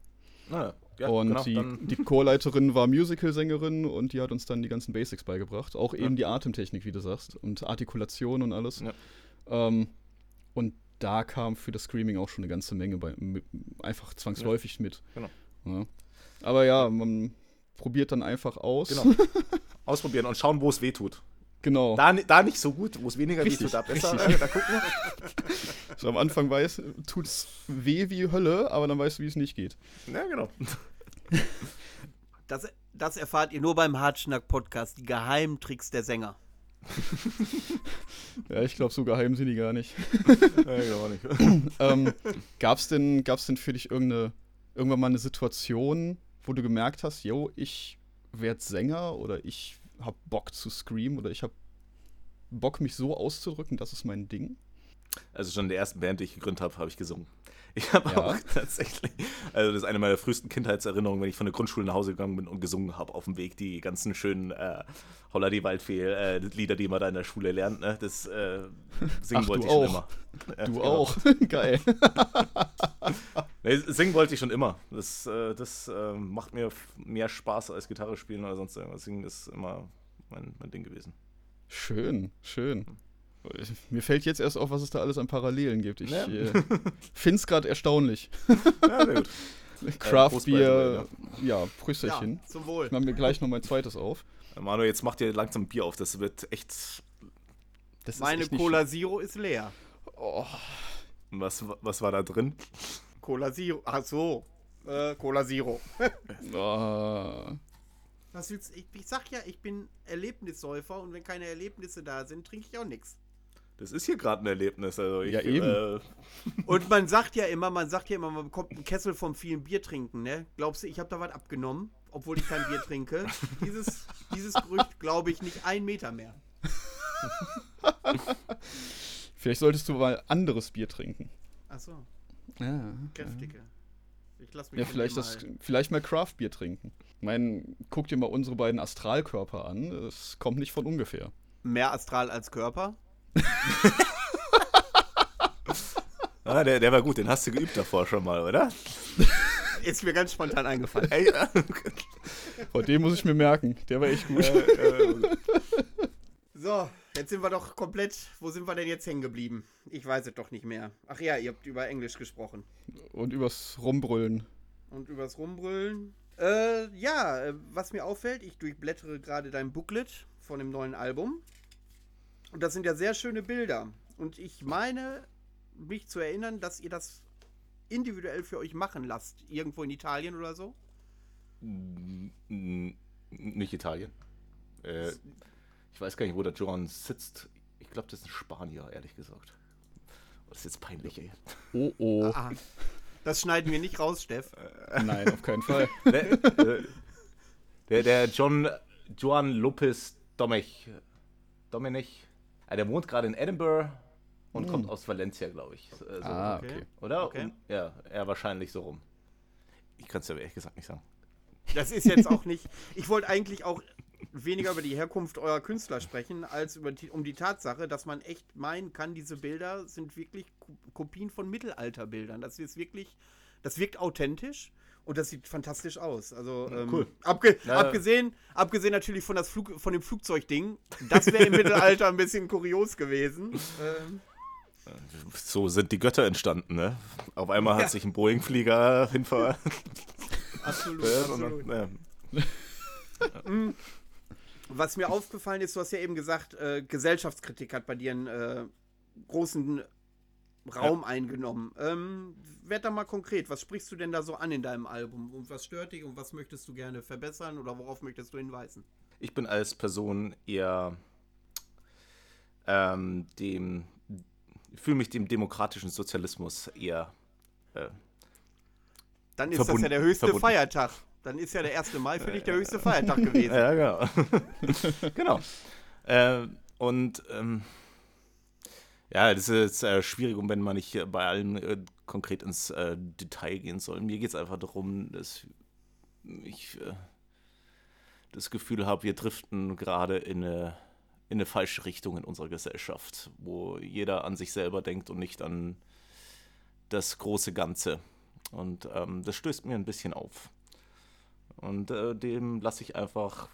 Ah, ja, und genau, die, dann- die Chorleiterin war Musical-Sängerin und die hat uns dann die ganzen Basics beigebracht. Auch Ja. eben die Atemtechnik, wie du sagst, und Artikulation und alles. Ja. Ähm, und da kam für das Screaming auch schon eine ganze Menge bei, einfach zwangsläufig mit. Genau. Ja. Aber ja, man probiert dann einfach aus. Genau. Ausprobieren und schauen, wo es weh tut. Genau. Da, da nicht so gut, wo es weniger Richtig, tut, da besser. richtig. Da gucken wir. So, am Anfang weiß, tut es weh wie Hölle, aber dann weißt du, wie es nicht geht. Ja, genau. Das, das erfahrt ihr nur beim Hartschnack-Podcast, die Geheimtricks der Sänger. Ja, ich glaube, so geheim sind die gar nicht. Ja, genau nicht. ähm, gab's denn, gab's denn für dich irgendeine, irgendwann mal eine Situation, wo du gemerkt hast, yo, ich werd Sänger oder ich hab Bock zu screamen oder ich hab Bock, mich so auszudrücken, das ist mein Ding? Also schon in der ersten Band, die ich gegründet habe, habe ich gesungen. Ich habe Ja. auch tatsächlich, also das ist eine meiner frühesten Kindheitserinnerungen, wenn ich von der Grundschule nach Hause gegangen bin und gesungen habe auf dem Weg die ganzen schönen äh, Holla die Waldfee äh, die man da in der Schule lernt. Ne? Das äh, singen Ach, wollte ich schon auch. immer. Ja, Du genau. auch. Geil. Nee, singen wollte ich schon immer. Das, äh, das äh, macht mir mehr Spaß als Gitarre spielen oder sonst irgendwas. Singen ist immer mein, mein Ding gewesen. Schön, schön. Mir fällt jetzt erst auf, was es da alles an Parallelen gibt. Ich Ja. äh, find's gerade erstaunlich. Ja, sehr gut. Craft Bier, Beer, ja, Prüsterchen. Ja, zum Wohl. Ich mache mir gleich noch mein zweites auf. Manu, jetzt macht ihr langsam Bier auf. Das wird echt. Das ist Meine echt nicht Cola Zero ist leer. Oh, Was, was war da drin? Cola Zero. Ach so. Äh, Cola Zero. oh. Was willst, ich, ich sag ja, ich bin Erlebnissäufer und wenn keine Erlebnisse da sind, trinke ich auch nichts. Das ist hier gerade ein Erlebnis. Also ich, Ja, eben. Äh, Und man sagt ja immer, man sagt ja immer, man bekommt einen Kessel vom vielen Bier trinken, ne? Glaubst du, ich habe da was abgenommen, obwohl ich kein Bier trinke? Dieses, dieses Gerücht glaube ich nicht einen Meter mehr. Vielleicht solltest du mal anderes Bier trinken. Ach so, Ja. kräftige. Ich lass mich Ja, vielleicht, das, mal- vielleicht mal Craft-Bier trinken. Ich meine, guck dir mal unsere beiden Astralkörper an. Es kommt nicht von ungefähr. Mehr astral als Körper. ah, der, der war gut. Den hast du geübt davor schon mal, oder? Ist mir ganz spontan eingefallen. Ey, äh, Vor dem muss ich mir merken. Der war echt gut. äh, So, jetzt sind wir doch komplett. Wo sind wir denn jetzt hängen geblieben? Ich weiß es doch nicht mehr. Ach ja, ihr habt über Englisch gesprochen. Und übers Rumbrüllen. Und übers Rumbrüllen. Äh, ja, äh, was mir auffällt, ich durchblättere gerade dein Booklet von dem neuen Album. Und das sind ja sehr schöne Bilder. Und ich meine, mich zu erinnern, dass ihr das individuell für euch machen lasst. Irgendwo in Italien oder so. nicht Italien. Äh, ich weiß gar nicht, wo der John sitzt. Ich glaube, das ist ein Spanier, ehrlich gesagt. Oh, Das ist jetzt peinlich, ey. Oh oh. Ah, das schneiden wir nicht raus, Steff. Nein, auf keinen Fall. Der, äh, der, der John Joan Lopez Domech. Domenech. Ah, der wohnt gerade in Edinburgh und Hm. kommt aus Valencia, glaube ich. So. Ah, okay. Oder? okay. Um, ja, er wahrscheinlich so rum. Ich kann es ja ehrlich gesagt nicht sagen. Das ist jetzt auch nicht. Ich wollte eigentlich auch weniger über die Herkunft eurer Künstler sprechen, als über die, um die Tatsache, dass man echt meinen kann, diese Bilder sind wirklich Ko- Kopien von Mittelalterbildern. Das ist wirklich, das wirkt authentisch und das sieht fantastisch aus. Also ähm, cool. abge Ja. abgesehen, abgesehen natürlich von, das Flug, von dem Flugzeugding, das wäre im Mittelalter ein bisschen kurios gewesen. Ähm, So sind die Götter entstanden, ne? Auf einmal hat Ja. sich ein Boeing-Flieger hinver. absolut, absolut. ja. Was mir aufgefallen ist, du hast ja eben gesagt, äh, Gesellschaftskritik hat bei dir einen äh, großen Raum eingenommen. Ähm, werd da mal konkret, was sprichst du denn da so an in deinem Album? Und was stört dich und was möchtest du gerne verbessern oder worauf möchtest du hinweisen? Ich bin als Person eher ähm, dem, fühle mich dem demokratischen Sozialismus eher. Äh, Dann ist das ja der höchste verbunden. Feiertag. Dann ist ja der 1. Mai für dich der höchste Feiertag gewesen. ja, genau. genau. Äh, und ähm, ja, das ist äh, schwierig, und wenn man nicht äh, bei allem äh, konkret ins äh, Detail gehen soll. Mir geht es einfach darum, dass ich äh, das Gefühl habe, wir driften gerade in eine in eine falsche Richtung in unserer Gesellschaft, wo jeder an sich selber denkt und nicht an das große Ganze. Und ähm, das stößt mir ein bisschen auf. Und dem lasse ich einfach,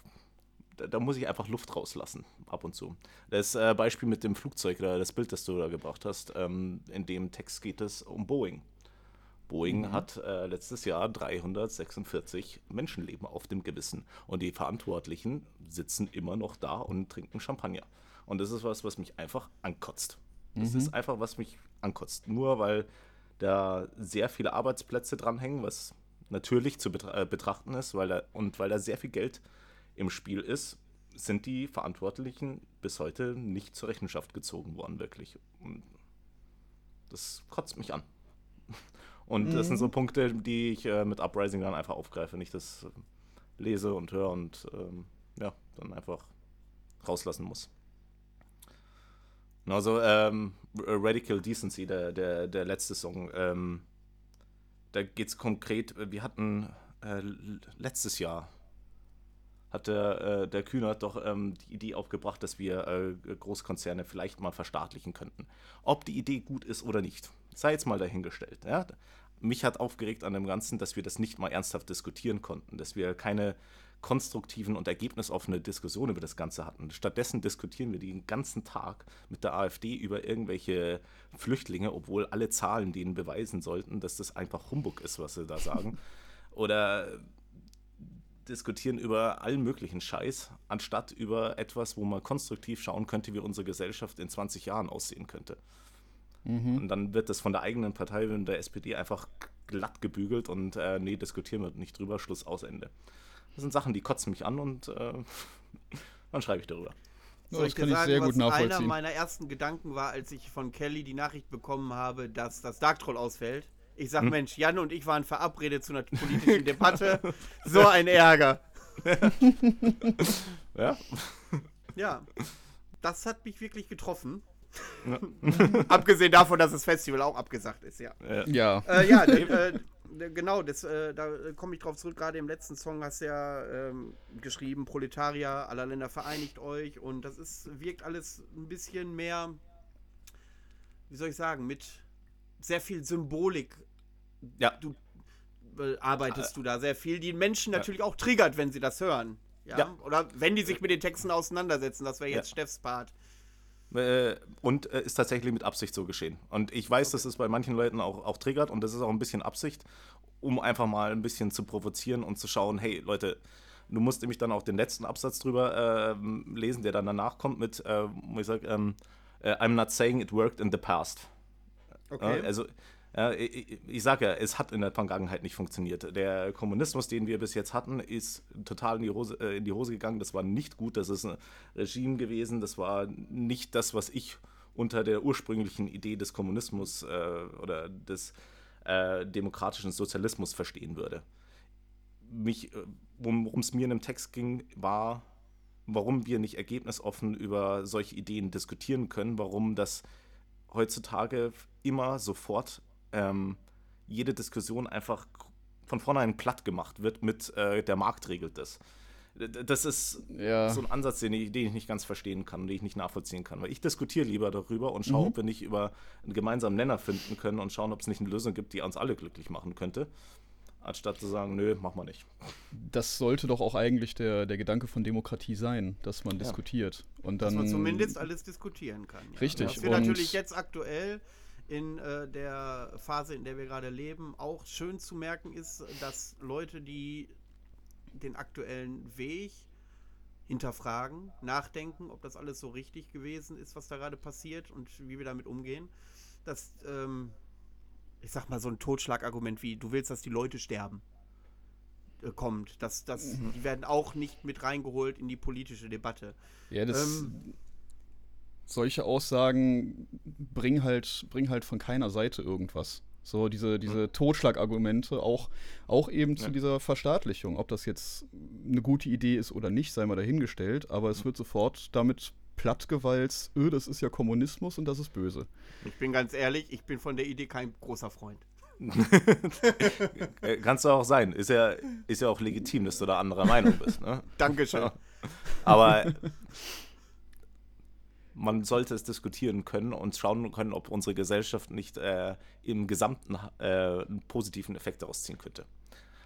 da, da, muss ich einfach Luft rauslassen, ab und zu. Das äh, Beispiel mit dem Flugzeug, das Bild, das du da gebracht hast, ähm, in dem Text geht es um Boeing. Boeing mhm. hat äh, letztes Jahr 346 Menschenleben auf dem Gewissen und die Verantwortlichen sitzen immer noch da und trinken Champagner. Und das ist was, was mich einfach ankotzt. Das mhm. ist einfach, was mich ankotzt. Nur weil da sehr viele Arbeitsplätze dranhängen, was natürlich zu betra äh, betrachten ist, weil da, und weil da sehr viel Geld im Spiel ist, sind die Verantwortlichen bis heute nicht zur Rechenschaft gezogen worden, wirklich. Und das kotzt mich an. Und mhm. das sind so mhm. Punkte, die ich äh, mit Uprising dann einfach aufgreife, wenn ich das äh, lese und höre und ähm, ja, dann einfach rauslassen muss. Also ähm, Radical Decency, der, der, der letzte Song, ähm, da geht es konkret, wir hatten äh, letztes Jahr hat der, äh, der Kühnert doch ähm, die Idee aufgebracht, dass wir äh, Großkonzerne vielleicht mal verstaatlichen könnten. Ob die Idee gut ist oder nicht, sei jetzt mal dahingestellt. Ja? Mich hat aufgeregt an dem Ganzen, dass wir das nicht mal ernsthaft diskutieren konnten, dass wir keine konstruktiven und ergebnisoffene Diskussion über das Ganze hatten. Stattdessen diskutieren wir den ganzen Tag mit der AfD über irgendwelche Flüchtlinge, obwohl alle Zahlen denen beweisen sollten, dass das einfach Humbug ist, was sie da sagen. Oder diskutieren über allen möglichen Scheiß, anstatt über etwas, wo man konstruktiv schauen könnte, wie unsere Gesellschaft in 20 Jahren aussehen könnte. Mhm. Und dann wird das von der eigenen Partei, der SPD, einfach glatt gebügelt und äh, nee, diskutieren wir nicht drüber, Schluss aus Ende. Das sind Sachen, die kotzen mich an und äh, dann schreibe ich darüber. So, das kann ich sagen, sehr gut nachvollziehen. Einer meiner ersten Gedanken war, als ich von Kelly die Nachricht bekommen habe, dass das Dark Troll ausfällt. Ich sag, hm. Mensch, Jan und ich waren verabredet zu einer politischen Debatte. So ein Ärger. ja. Ja. Das hat mich wirklich getroffen. Ja. Abgesehen davon, dass das Festival auch abgesagt ist, ja. Ja. Äh, ja, äh, genau, das, äh, da komme ich drauf zurück. Gerade im letzten Song hast du ja ähm, geschrieben, Proletarier aller Länder vereinigt euch. Und das ist, wirkt alles ein bisschen mehr, wie soll ich sagen, mit sehr viel Symbolik. Ja. Du äh, arbeitest äh, du da sehr viel, die Menschen natürlich auch triggert, wenn sie das hören. Ja? Oder wenn die sich mit den Texten auseinandersetzen. Das wäre jetzt. Steffs Part. Äh, und äh, ist tatsächlich mit Absicht so geschehen. Und ich weiß, okay. dass es bei manchen Leuten auch, auch triggert und das ist auch ein bisschen Absicht, um einfach mal ein bisschen zu provozieren und zu schauen, hey Leute, du musst nämlich dann auch den letzten Absatz drüber äh, lesen, der dann danach kommt mit, äh, wo ich sage, ähm, äh, I'm not saying it worked in the past. Okay. also ich, ich sage ja, es hat in der Vergangenheit nicht funktioniert. Der Kommunismus, den wir bis jetzt hatten, ist total in die, Hose, äh, in die Hose gegangen. Das war nicht gut. Das ist ein Regime gewesen. Das war nicht das, was ich unter der ursprünglichen Idee des Kommunismus äh, oder des äh, demokratischen Sozialismus verstehen würde. Mich, äh, worum es mir in dem Text ging, war, warum wir nicht ergebnisoffen über solche Ideen diskutieren können, warum das heutzutage immer sofort ähm, jede Diskussion einfach von vornherein platt gemacht wird mit äh, der Markt regelt das. Das ist ja. so ein Ansatz, den ich, den ich, nicht ganz verstehen kann, den ich nicht nachvollziehen kann. Weil ich diskutiere lieber darüber und schaue, mhm. ob wir nicht über einen gemeinsamen Nenner finden können und schauen, ob es nicht eine Lösung gibt, die uns alle glücklich machen könnte. Anstatt zu sagen, nö, mach mal nicht. Das sollte doch auch eigentlich der, der Gedanke von Demokratie sein, dass man ja. diskutiert. Und dann, dass man zumindest alles diskutieren kann. Ja. Richtig. Was wir natürlich jetzt aktuell in äh, der Phase, in der wir gerade leben, auch schön zu merken ist, dass Leute, die den aktuellen Weg hinterfragen, nachdenken, ob das alles so richtig gewesen ist, was da gerade passiert und wie wir damit umgehen, dass, ähm, ich sag mal, so ein Totschlagargument wie, du willst, dass die Leute sterben, äh, kommt. Das, das, mhm. Die werden auch nicht mit reingeholt in die politische Debatte. Ja, das. Ähm, solche Aussagen bringen halt, bringen halt von keiner Seite irgendwas. So, diese, diese Totschlagargumente, auch, auch eben zu dieser Verstaatlichung. Ob das jetzt eine gute Idee ist oder nicht, sei mal dahingestellt, aber es wird sofort damit plattgewalzt, öh, das ist ja Kommunismus und das ist böse. Ich bin ganz ehrlich, ich bin von der Idee kein großer Freund. Äh, kannst du auch sein. Ist ja, ist ja auch legitim, dass du da anderer Meinung bist. Ne? Dankeschön. Aber man sollte es diskutieren können und schauen können, ob unsere Gesellschaft nicht äh, im Gesamten äh, einen positiven Effekt daraus ziehen könnte.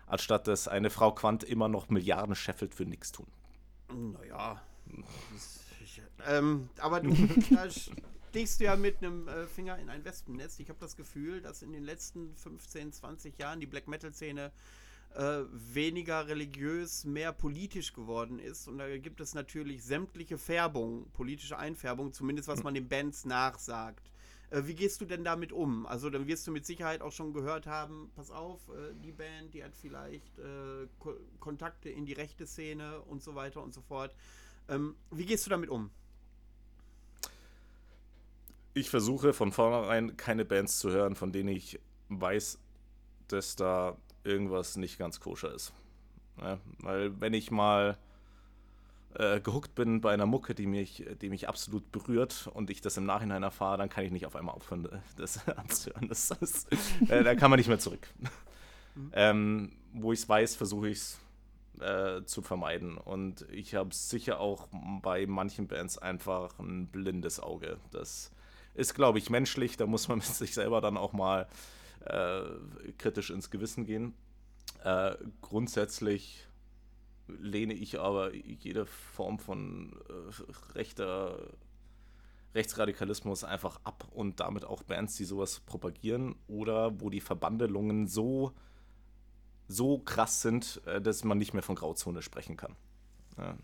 Anstatt dass eine Frau Quant immer noch Milliarden scheffelt für nichts tun. Naja. ähm, aber du, da stichst du ja mit einem äh, Finger in ein Wespennest. Ich habe das Gefühl, dass in den letzten 15, 20 Jahren die Black Metal-Szene äh, weniger religiös, mehr politisch geworden ist. Und da gibt es natürlich sämtliche Färbungen, politische Einfärbungen, zumindest was hm. man den Bands nachsagt. Äh, wie gehst du denn damit um? Also dann wirst du mit Sicherheit auch schon gehört haben, pass auf, äh, die Band, die hat vielleicht äh, Ko Kontakte in die rechte Szene und so weiter und so fort. Ähm, wie gehst du damit um? Ich versuche von vornherein keine Bands zu hören, von denen ich weiß, dass da irgendwas nicht ganz koscher ist. Ja, weil wenn ich mal äh, gehuckt bin bei einer Mucke, die mich, die mich absolut berührt und ich das im Nachhinein erfahre, dann kann ich nicht auf einmal aufhören, das anzuhören. Das, das, äh, da kann man nicht mehr zurück. Mhm. Ähm, wo ich es weiß, versuche ich es äh, zu vermeiden. Und ich habe sicher auch bei manchen Bands einfach ein blindes Auge. Das ist, glaube ich, menschlich. Da muss man mit sich selber dann auch mal äh, kritisch ins Gewissen gehen. Äh, grundsätzlich lehne ich aber jede Form von äh, rechter Rechtsradikalismus einfach ab und damit auch Bands, die sowas propagieren oder wo die Verbandelungen so, so krass sind, äh, dass man nicht mehr von Grauzone sprechen kann. Ja.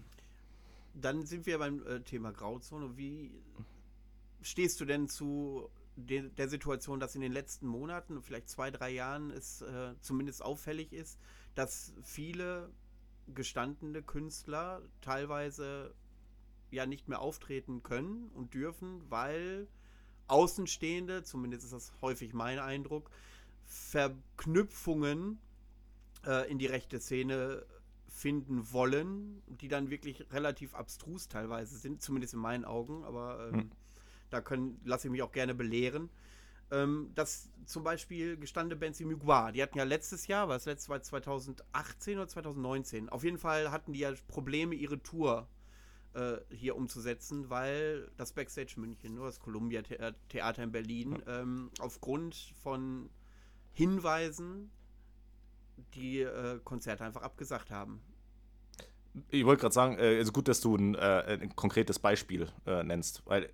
Dann sind wir beim äh, Thema Grauzone. Wie stehst du denn zu de der Situation, dass in den letzten Monaten, vielleicht zwei, drei Jahren, es äh, zumindest auffällig ist, dass viele gestandene Künstler teilweise ja nicht mehr auftreten können und dürfen, weil Außenstehende, zumindest ist das häufig mein Eindruck, Verknüpfungen äh, in die rechte Szene finden wollen, die dann wirklich relativ abstrus teilweise sind, zumindest in meinen Augen, aber ähm, hm. Da können, lasse ich mich auch gerne belehren. Ähm, dass zum Beispiel gestandene Bands wie Mugwa, die hatten ja letztes Jahr, war es letztes Jahr 2018 oder 2019, auf jeden Fall hatten die ja Probleme, ihre Tour äh, hier umzusetzen, weil das Backstage München, nur das Columbia Theater in Berlin, ähm, aufgrund von Hinweisen die äh, Konzerte einfach abgesagt haben. Ich wollte gerade sagen, es äh, ist gut, dass du ein, äh, ein konkretes Beispiel äh, nennst, weil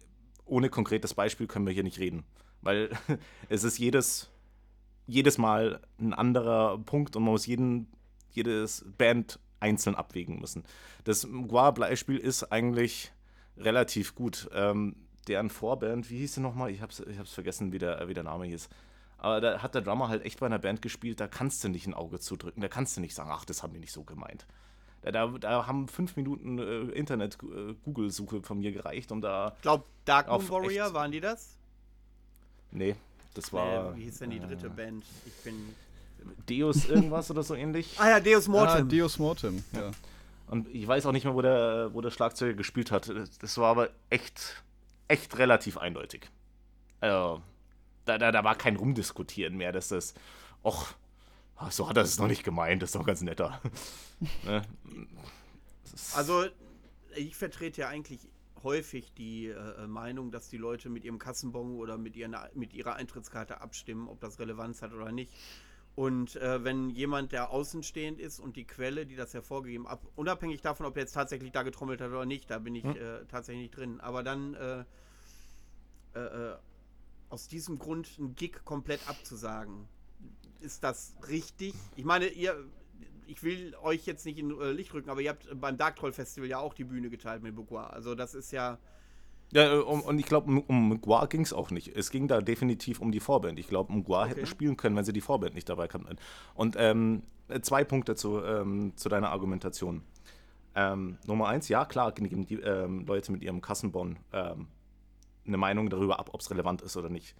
ohne konkretes Beispiel können wir hier nicht reden. Weil es ist jedes, jedes Mal ein anderer Punkt und man muss jeden, jedes Band einzeln abwägen müssen. Das Mgwa-Beispiel ist eigentlich relativ gut. Ähm, deren Vorband, wie hieß sie nochmal? Ich hab's, ich hab's vergessen, wie der, wie der Name hieß. Aber da hat der Drummer halt echt bei einer Band gespielt, da kannst du nicht ein Auge zudrücken, da kannst du nicht sagen, ach, das haben die nicht so gemeint. Da, da, da haben fünf Minuten äh, Internet-Google-Suche äh, von mir gereicht, um da. Ich glaube, Dark Moon Warrior, waren die das? Nee, das war. Äh, wie hieß denn die dritte äh, Band? Ich bin. Deus irgendwas oder so ähnlich? Ah ja, Deus Mortem. Ah, Deus Mortem, ja. Und ich weiß auch nicht mehr, wo der, wo der Schlagzeuger gespielt hat. Das war aber echt, echt relativ eindeutig. Also, da, da, da war kein Rumdiskutieren mehr, dass das, och, so hat er es noch nicht gemeint, das ist doch ganz netter. ne? Also, ich vertrete ja eigentlich häufig die äh, Meinung, dass die Leute mit ihrem Kassenbon oder mit, ihren, mit ihrer Eintrittskarte abstimmen, ob das Relevanz hat oder nicht. Und äh, wenn jemand, der außenstehend ist und die Quelle, die das hervorgegeben hat, unabhängig davon, ob er jetzt tatsächlich da getrommelt hat oder nicht, da bin ich hm. äh, tatsächlich nicht drin. Aber dann äh, äh, äh, aus diesem Grund einen Gig komplett abzusagen, ist das richtig? Ich meine, ihr ich will euch jetzt nicht in äh, Licht rücken, aber ihr habt beim Dark Troll Festival ja auch die Bühne geteilt mit Bugua. Also das ist ja. Ja, äh, und ich glaube, um, Mgwa ging es auch nicht. Es ging da definitiv um die Vorband. Ich glaube, Mgwa okay. hätten spielen können, wenn sie die Vorband nicht dabei kannten. Und ähm, zwei Punkte zu, ähm, zu deiner Argumentation. Ähm, Nummer eins, ja, klar, geben die ähm, Leute mit ihrem Kassenbon ähm, eine Meinung darüber ab, ob es relevant ist oder nicht.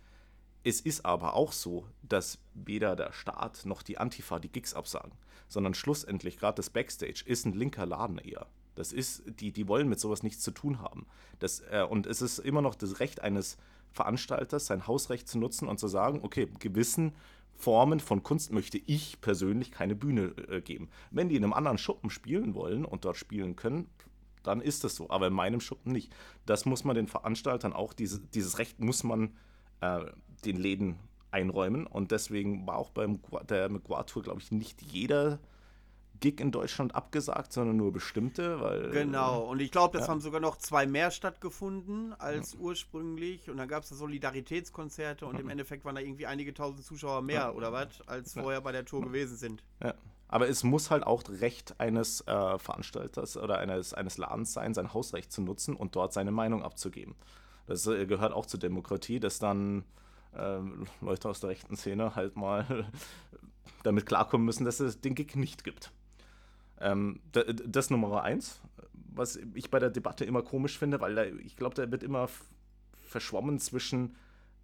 Es ist aber auch so, dass weder der Staat noch die Antifa die Gigs absagen, sondern schlussendlich gerade das Backstage ist ein linker Laden eher. Das ist, die, die wollen mit sowas nichts zu tun haben. Das, äh, und es ist immer noch das Recht eines Veranstalters, sein Hausrecht zu nutzen und zu sagen, okay, gewissen Formen von Kunst möchte ich persönlich keine Bühne äh, geben. Wenn die in einem anderen Schuppen spielen wollen und dort spielen können, dann ist das so. Aber in meinem Schuppen nicht. Das muss man den Veranstaltern auch, diese, dieses Recht muss man äh, den Läden einräumen. Und deswegen war auch beim der Tour, glaube ich, nicht jeder Gig in Deutschland abgesagt, sondern nur bestimmte, weil. Genau, und ich glaube, das ja. haben sogar noch zwei mehr stattgefunden als ja. ursprünglich. Und dann gab es da Solidaritätskonzerte und ja. im Endeffekt waren da irgendwie einige tausend Zuschauer mehr oder was, als vorher bei der Tour gewesen sind. Ja. Aber es muss halt auch Recht eines äh, Veranstalters oder eines, eines Ladens sein, sein Hausrecht zu nutzen und dort seine Meinung abzugeben. Das äh, gehört auch zur Demokratie, dass dann ähm, Leute aus der rechten Szene halt mal damit klarkommen müssen, dass es den Gig nicht gibt. Ähm, das Nummer eins, was ich bei der Debatte immer komisch finde, weil da, ich glaube, da wird immer verschwommen zwischen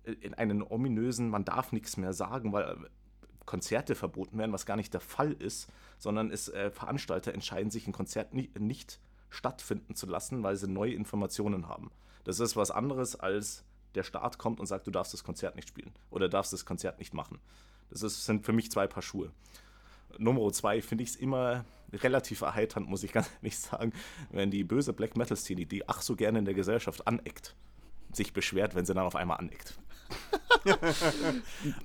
äh, in einen ominösen, man darf nichts mehr sagen, weil äh, Konzerte verboten werden, was gar nicht der Fall ist, sondern es, äh, Veranstalter entscheiden sich, ein Konzert nicht, nicht stattfinden zu lassen, weil sie neue Informationen haben. Das ist was anderes, als der Staat kommt und sagt, du darfst das Konzert nicht spielen oder darfst das Konzert nicht machen. Das ist, sind für mich zwei Paar Schuhe. Nummer zwei finde ich es immer relativ erheiternd, muss ich ganz ehrlich sagen, wenn die böse Black Metal-Szene, die ach so gerne in der Gesellschaft aneckt, sich beschwert, wenn sie dann auf einmal aneckt.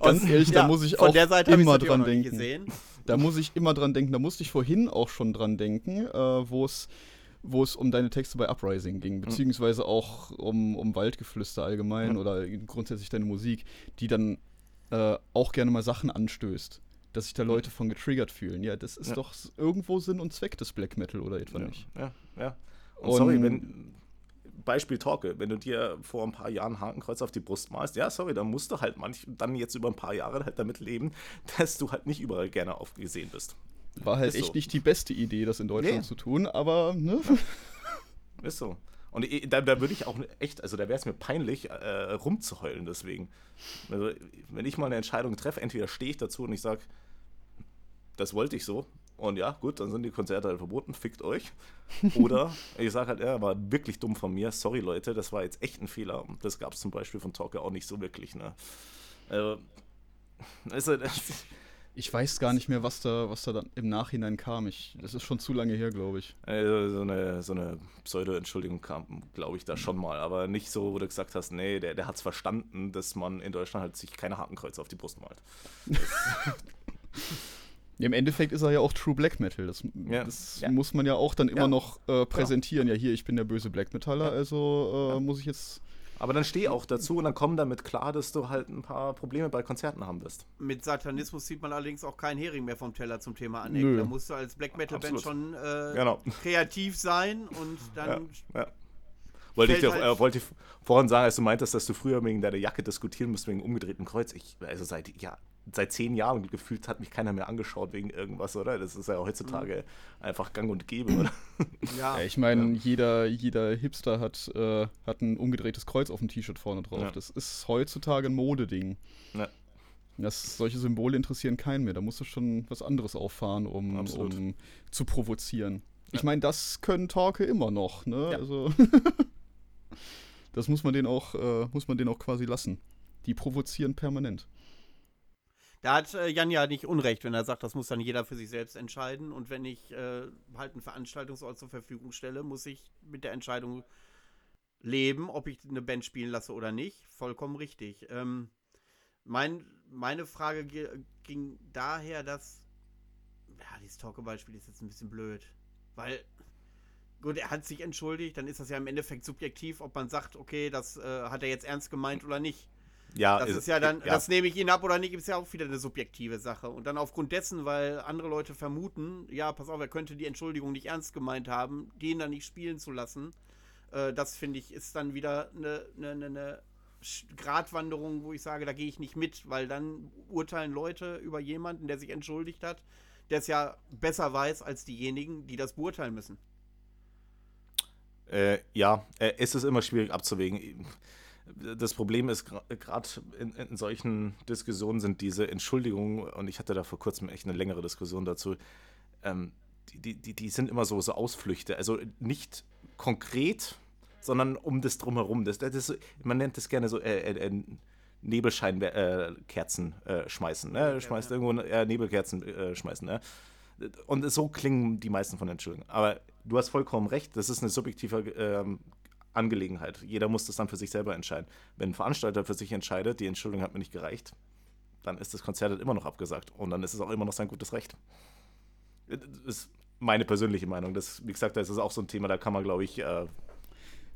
ganz ehrlich, ja, da muss ich auch immer dran denken. Da muss ich immer dran denken. Da musste ich vorhin auch schon dran denken, äh, wo es wo es um deine Texte bei Uprising ging, hm. beziehungsweise auch um, um Waldgeflüster allgemein ja. oder grundsätzlich deine Musik, die dann äh, auch gerne mal Sachen anstößt dass sich da Leute von getriggert fühlen. Ja, das ist ja. doch irgendwo Sinn und Zweck des Black Metal oder etwa ja, nicht. Ja, ja. Und, und sorry, wenn. Beispiel Torque, wenn du dir vor ein paar Jahren Hakenkreuz auf die Brust malst, ja, sorry, dann musst du halt manch, dann jetzt über ein paar Jahre halt damit leben, dass du halt nicht überall gerne aufgesehen bist. War halt ist echt so. nicht die beste Idee, das in Deutschland nee. zu tun, aber, ne? Ist so. Und da, da würde ich auch echt, also da wäre es mir peinlich, äh, rumzuheulen deswegen. Also, wenn ich mal eine Entscheidung treffe, entweder stehe ich dazu und ich sage, das wollte ich so. Und ja, gut, dann sind die Konzerte halt verboten, fickt euch. Oder ich sage halt, ja, war wirklich dumm von mir. Sorry, Leute, das war jetzt echt ein Fehler. Das gab es zum Beispiel von Talker auch nicht so wirklich. Ne? Also, also, ich weiß gar nicht mehr, was da, was da dann im Nachhinein kam. Ich, das ist schon zu lange her, glaube ich. Also so eine, so eine Pseudo-Entschuldigung kam, glaube ich, da schon mal. Aber nicht so, wo du gesagt hast, nee, der, der hat es verstanden, dass man in Deutschland halt sich keine Hakenkreuze auf die Brust malt. Im Endeffekt ist er ja auch True Black Metal. Das, ja. das ja. muss man ja auch dann immer ja. noch äh, präsentieren. Ja. hier, ich bin der böse Black Metaller, also äh, muss ich jetzt. Aber dann steh auch dazu und dann komm damit klar, dass du halt ein paar Probleme bei Konzerten haben wirst. Mit Satanismus sieht man allerdings auch keinen Hering mehr vom Teller zum Thema anecken. Da musst du als Black Metal Band schon äh, genau. kreativ sein und dann. Wollte ich, halt äh, wollte ich vorhin sagen, als du meintest, dass du früher wegen deiner Jacke diskutieren musst, wegen umgedrehtem Kreuz. Ich, also seit ja, seit zehn Jahren gefühlt hat mich keiner mehr angeschaut wegen irgendwas, oder? Das ist ja heutzutage mhm. einfach gang und gäbe, oder? Ja. ja ich meine, ja. jeder, jeder Hipster hat, äh, hat ein umgedrehtes Kreuz auf dem T-Shirt vorne drauf. Ja. Das ist heutzutage ein Modeding. Ja. Das, solche Symbole interessieren keinen mehr. Da musst du schon was anderes auffahren, um, um zu provozieren. Ich meine, das können Torke immer noch, ne? Also das muss man den auch, äh, muss man den auch quasi lassen. Die provozieren permanent. Da hat äh, Jan ja nicht Unrecht, wenn er sagt, das muss dann jeder für sich selbst entscheiden. Und wenn ich äh, halt einen Veranstaltungsort zur Verfügung stelle, muss ich mit der Entscheidung leben, ob ich eine Band spielen lasse oder nicht. Vollkommen richtig. Ähm, mein, meine Frage ging daher, dass. Ja, dieses Talker-Beispiel ist jetzt ein bisschen blöd. Weil Gut, er hat sich entschuldigt, dann ist das ja im Endeffekt subjektiv, ob man sagt, okay, das äh, hat er jetzt ernst gemeint oder nicht. Ja, das ist, ist ja dann, ja. das nehme ich ihn ab oder nicht, ist ja auch wieder eine subjektive Sache. Und dann aufgrund dessen, weil andere Leute vermuten, ja, pass auf, er könnte die Entschuldigung nicht ernst gemeint haben, den dann nicht spielen zu lassen, äh, das finde ich, ist dann wieder eine, eine, eine Gratwanderung, wo ich sage, da gehe ich nicht mit, weil dann urteilen Leute über jemanden, der sich entschuldigt hat, der es ja besser weiß als diejenigen, die das beurteilen müssen. Äh, ja, äh, es ist immer schwierig abzuwägen das Problem ist, gerade in, in, solchen Diskussionen sind diese Entschuldigungen, und ich hatte da vor kurzem echt eine längere Diskussion dazu, ähm, die, die, die sind immer so, so Ausflüchte. Also nicht konkret, sondern um das drumherum. Das, das, man nennt das gerne so äh, äh, äh Nebelscheinkerzen äh, äh, schmeißen. Ne? Schmeißt irgendwo Nebelkerzen schmeißen. Ne? Und so klingen die meisten von Entschuldigungen. Aber du hast vollkommen recht, das ist eine subjektive ähm, Angelegenheit. Jeder muss das dann für sich selber entscheiden. Wenn ein Veranstalter für sich entscheidet, die Entschuldigung hat mir nicht gereicht, dann ist das Konzert halt immer noch abgesagt und dann ist es auch immer noch sein gutes Recht. Das ist meine persönliche Meinung. Das, wie gesagt, das ist auch so ein Thema, da kann man, glaube ich, äh,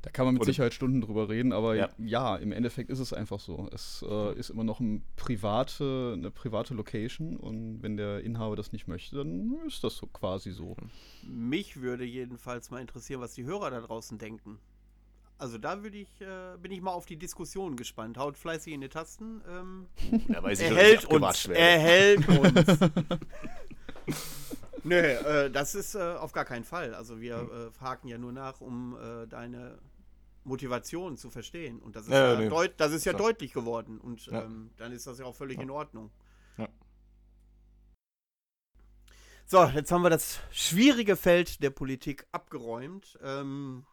da kann man mit Sicherheit Stunden drüber reden, aber ja, Ja. im Endeffekt ist es einfach so. Es äh, ist immer noch ein private, eine private Location und wenn der Inhaber das nicht möchte, dann ist das so quasi so. Mich würde jedenfalls mal interessieren, was die Hörer da draußen denken. Also da würde ich, äh, bin ich mal auf die Diskussion gespannt. Haut fleißig in die Tasten. Ähm, ja, weiß ich er schon, hält wie ich uns. abgewatscht werde. Er hält uns. Nö, äh, das ist äh, auf gar keinen Fall. Also wir äh, haken ja nur nach, um äh, deine Motivation zu verstehen. Und das ist Ja, ja, nee. deut das ist ja deutlich geworden. Und ähm, dann ist das ja auch völlig in Ordnung. Ja. So, jetzt haben wir das schwierige Feld der Politik abgeräumt. Ähm,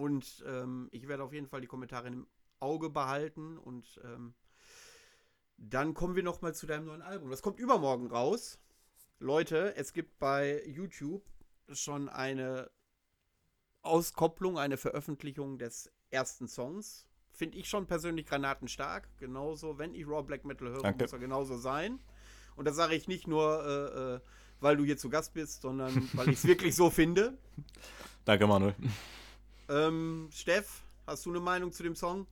und ähm, ich werde auf jeden Fall die Kommentare im Auge behalten. Und ähm, dann kommen wir noch mal zu deinem neuen Album. Das kommt übermorgen raus. Leute, es gibt bei YouTube schon eine Auskopplung, eine Veröffentlichung des ersten Songs. Finde ich schon persönlich granatenstark. Genauso, wenn ich Raw Black Metal höre, Danke. muss er genauso sein. Und das sage ich nicht nur, äh, äh, weil du hier zu Gast bist, sondern weil ich es wirklich so finde. Danke, Manuel. Ähm, Steff, hast du eine Meinung zu dem Song?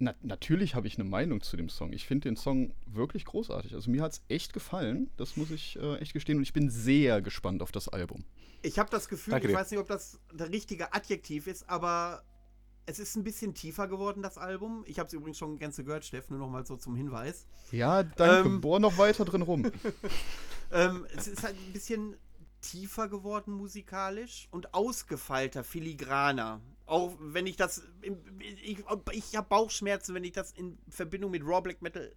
Na, natürlich habe ich eine Meinung zu dem Song. Ich finde den Song wirklich großartig. Also mir hat es echt gefallen, das muss ich äh, echt gestehen. Und ich bin sehr gespannt auf das Album. Ich habe das Gefühl, Danke ich dir. weiß nicht, ob das der richtige Adjektiv ist, aber es ist ein bisschen tiefer geworden, das Album. Ich habe es übrigens schon ganz gehört, Steff, nur noch mal so zum Hinweis. Ja, danke. Ähm. Bohr noch weiter drin rum. Ähm, es ist halt ein bisschen tiefer geworden musikalisch und ausgefeilter, filigraner. Auch wenn ich das. Ich, ich habe Bauchschmerzen, wenn ich das in Verbindung mit Raw Black Metal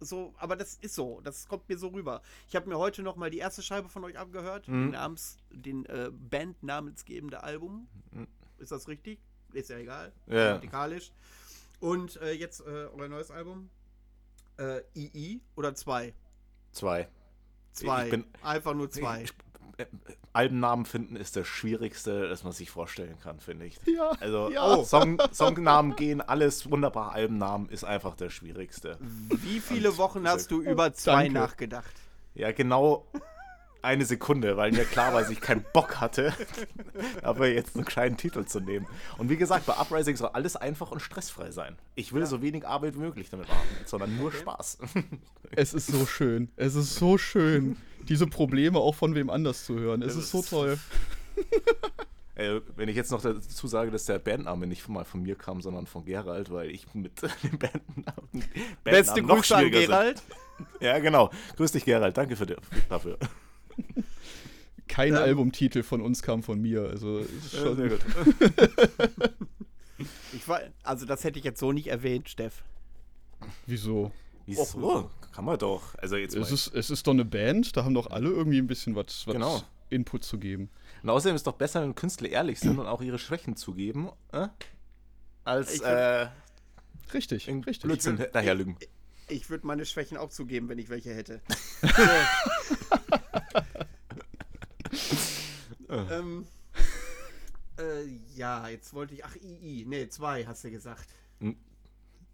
so. Aber das ist so. Das kommt mir so rüber. Ich habe mir heute noch mal die erste Scheibe von euch abgehört. Mhm. Den, Namens, den äh, Band-namensgebende Album. Mhm. Ist das richtig? Ist ja egal. Ja. Grammatikalisch. Und äh, jetzt äh, euer neues Album. Äh, II oder zwei? Zwei. Zwei. Ich bin- Einfach nur zwei. Ich, äh, Albennamen finden ist das Schwierigste, das man sich vorstellen kann, finde ich. Ja. Also Ja. Song, Songnamen gehen, alles wunderbar. Albennamen ist einfach das Schwierigste. Wie viele Wochen hast du über zwei Danke. nachgedacht? Ja, genau eine Sekunde, weil mir klar war, dass ich keinen Bock hatte, aber jetzt einen gescheiten Titel zu nehmen. Und wie gesagt, bei Uprising soll alles einfach und stressfrei sein. Ich will so wenig Arbeit wie möglich damit machen, sondern nur Spaß. Es ist so schön. Es ist so schön, diese Probleme auch von wem anders zu hören. Es Das ist so ist- toll. Äh, wenn ich jetzt noch dazu sage, dass der Bandname nicht mal von mir kam, sondern von Gerald, weil ich mit dem Bandnamen, Beste Bandnamen Grüße an schwieriger sind. Gerald. Ja, genau. Grüß dich, Gerald. Danke für die, dafür. Kein Ähm. Albumtitel von uns kam von mir. Also ist Ja, schon, sehr gut. Ich war, also das hätte ich jetzt so nicht erwähnt, Steff. wieso? Wieso? Kann man doch. Also jetzt Es ist, es ist doch eine Band, da haben doch alle irgendwie ein bisschen was was Genau. Input zu geben. Und außerdem ist es doch besser, wenn Künstler ehrlich sind und auch ihre Schwächen zugeben, äh? als Ich äh, Richtig, in richtig. Blödsinn daherlügen. Ich würde meine Schwächen auch zugeben, wenn ich welche hätte. ähm, äh, ja, jetzt wollte ich. Ach, II. Nee, zwei hast du gesagt. Hm.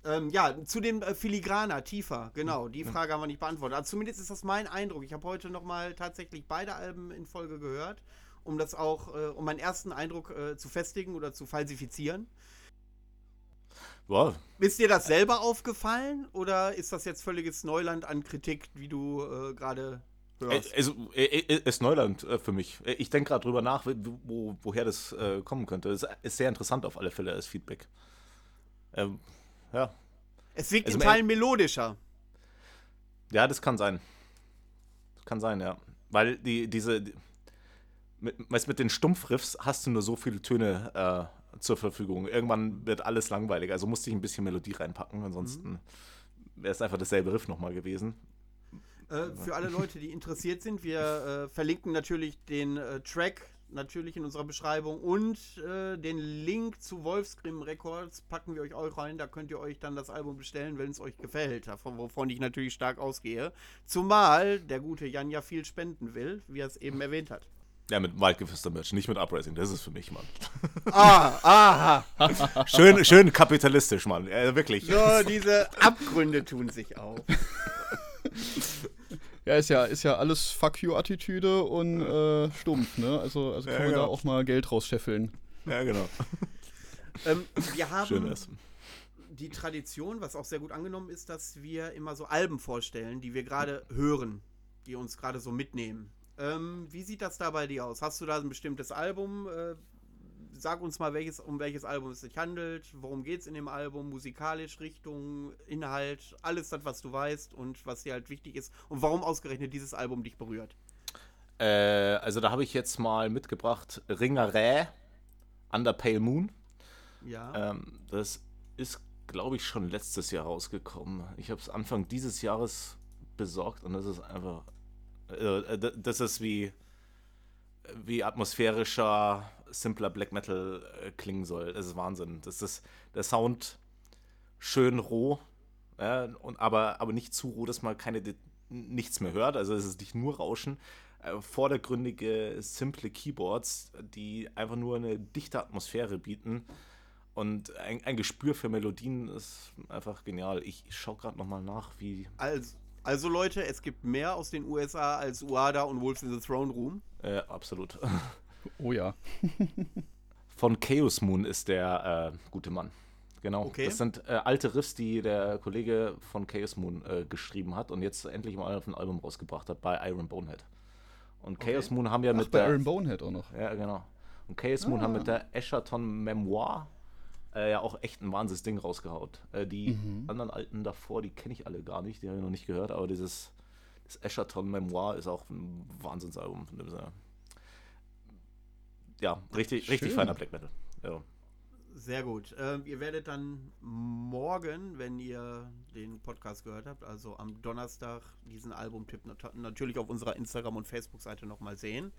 Ähm, ja, zu dem äh, Filigraner, tiefer, genau. Die Frage haben wir nicht beantwortet. Also zumindest ist das mein Eindruck. Ich habe heute nochmal tatsächlich beide Alben in Folge gehört, um das auch, äh, um meinen ersten Eindruck äh, zu festigen oder zu falsifizieren. Wow. Ist dir das selber aufgefallen oder ist das jetzt völliges Neuland an Kritik, wie du äh, gerade Äh? Also, äh, äh, ist Neuland äh, für mich. Äh, Ich denke gerade drüber nach, wo, wo, woher das äh, kommen könnte. Es ist sehr interessant auf alle Fälle als Feedback. Ähm, ja. Es wirkt also in Teilen melodischer. Ja, das kann sein. Das kann sein, ja. Weil die, diese, die, mit, weißt, mit den Stumpfriffs hast du nur so viele Töne äh, zur Verfügung. Irgendwann wird alles langweilig. Also musste ich ein bisschen Melodie reinpacken, ansonsten wäre es einfach dasselbe Riff nochmal gewesen. Äh, für alle Leute, die interessiert sind, wir äh, verlinken natürlich den äh, Track natürlich in unserer Beschreibung und äh, den Link zu Wolfsgrim Records packen wir euch auch rein. Da könnt ihr euch dann das Album bestellen, wenn es euch gefällt, davon, wovon ich natürlich stark ausgehe. Zumal der gute Jan ja viel spenden will, wie er es eben erwähnt hat. Ja, mit Waldgeflüster-Merch, nicht mit Uprising. Das ist für mich, Mann. Ah, aha. Schön, schön kapitalistisch, Mann. Äh, wirklich. So, diese Abgründe tun sich auf. Ja, ist ja, ist ja alles Fuck you-Attitüde und äh, stumpf, ne? Also, also kann Ja, man da genau. auch mal Geld rausscheffeln. Ja, genau. Ähm, wir haben Schön ist. die Tradition, was auch sehr gut angenommen ist, dass wir immer so Alben vorstellen, die wir gerade hören, die uns gerade so mitnehmen. Ähm, wie sieht das da bei dir aus? Hast du da ein bestimmtes Album? Äh, sag uns mal, welches, um welches Album es sich handelt. Worum geht es in dem Album? Musikalisch, Richtung, Inhalt, alles das, was du weißt und was dir halt wichtig ist. Und warum ausgerechnet dieses Album dich berührt? Äh, also da habe ich jetzt mal mitgebracht Ringerä Under Pale Moon. Ja. Ähm, das ist, glaube ich, schon letztes Jahr rausgekommen. Ich habe es Anfang dieses Jahres besorgt und das ist einfach. Äh, d- das ist wie, wie atmosphärischer, simpler Black Metal äh, klingen soll. Das ist Wahnsinn. Das ist der Sound schön roh, ja, und, aber, aber nicht zu roh, dass man keine nichts mehr hört. Also es ist nicht nur Rauschen. Äh, vordergründige, simple Keyboards, die einfach nur eine dichte Atmosphäre bieten. Und ein, ein Gespür für Melodien ist einfach genial. Ich schaue gerade nochmal nach, wie. Also, also Leute, es gibt mehr aus den USA als Uada und Wolves in the Throne Room. Äh, absolut. Oh ja. Von Chaos Moon ist der äh, gute Mann. Genau. Okay. Das sind äh, alte Riffs, die der Kollege von Chaos Moon äh, geschrieben hat und jetzt endlich mal auf ein Album rausgebracht hat bei Iron Bonehead. Und Chaos Okay. Moon haben ja Ach, mit bei der. Aaron Bonehead auch noch. Ja, genau. Und Chaos Moon haben mit der Eschaton Memoir äh, ja auch echt ein Wahnsinnsding rausgehaut. Äh, die anderen alten davor, die kenne ich alle gar nicht, die habe ich noch nicht gehört, aber dieses das Eschaton Memoir ist auch ein Wahnsinnsalbum von dem Sinne. Ja, richtig, richtig feiner Black Metal. Ja. Sehr gut. Ähm, ihr werdet dann morgen, wenn ihr den Podcast gehört habt, also am Donnerstag, diesen Albumtipp nat natürlich auf unserer Instagram- und Facebook-Seite nochmal sehen.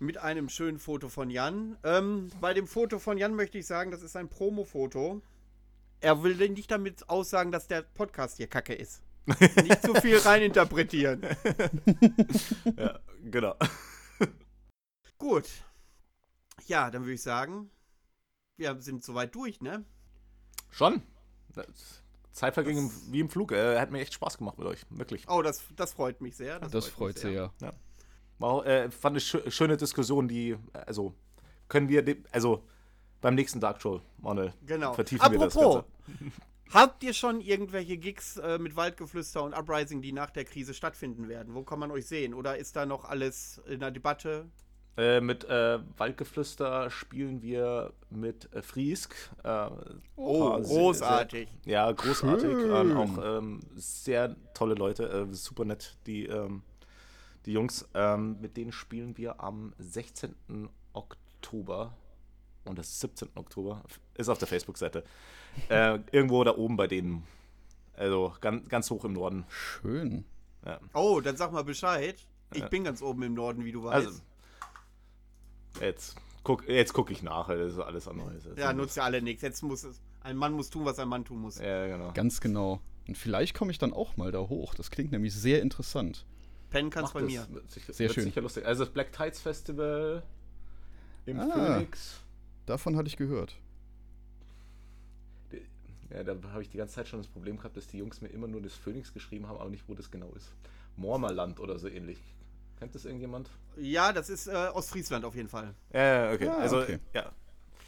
Mit einem schönen Foto von Jan. Ähm, bei dem Foto von Jan möchte ich sagen, das ist ein Promo-Foto. Er will denn nicht damit aussagen, dass der Podcast hier kacke ist. nicht zu viel reininterpretieren. ja, genau. Gut. Ja, dann würde ich sagen, wir sind soweit durch, ne? Schon. Das- Zeit verging im, wie im Flug. Äh, hat mir echt Spaß gemacht mit euch. Wirklich. Oh, das, das freut mich sehr. Das freut mich sehr. War, äh, fand eine schö schöne Diskussion, die, also, können wir, also, beim nächsten Dark Troll, Manuel, Genau. vertiefen wir das Apropos, Ganze. habt ihr schon irgendwelche Gigs äh, mit Waldgeflüster und Uprising, die nach der Krise stattfinden werden? Wo kann man euch sehen? Oder ist da noch alles in der Debatte? Äh, mit äh, Waldgeflüster spielen wir mit äh, Friesk. Äh, Oh, großartig. Sehr, ja, großartig. Schön. Ähm, auch ähm, sehr tolle Leute, äh, super nett, die, ähm, die Jungs. Ähm, mit denen spielen wir am 16. Oktober und das 17. Oktober. Ist auf der Facebook-Seite. äh, irgendwo da oben bei denen. Also ganz, ganz hoch im Norden. Schön. Ja. Oh, dann sag mal Bescheid. Ich Ja. bin ganz oben im Norden, wie du weißt. Also, jetzt guck, jetzt guck ich nach, das ist alles an Neues. ja, nutzt ja alle nichts. Jetzt muss es. Ein Mann muss tun, was ein Mann tun muss. Ja, genau. Ganz genau. Und vielleicht komme ich dann auch mal da hoch. Das klingt nämlich sehr interessant. Pennen kannst bei das. mir. Wird sicher, Sehr wird schön. sicher lustig. Also das Black Tides Festival im Ah. Phoenix. Davon hatte ich gehört. Ja, da habe ich die ganze Zeit schon das Problem gehabt, dass die Jungs mir immer nur das Phoenix geschrieben haben, aber nicht, wo das genau ist. Mormerland oder so ähnlich. Kennt das irgendjemand? Ja, das ist äh, Ostfriesland auf jeden Fall. Ja, okay. Ah, also, okay. ja,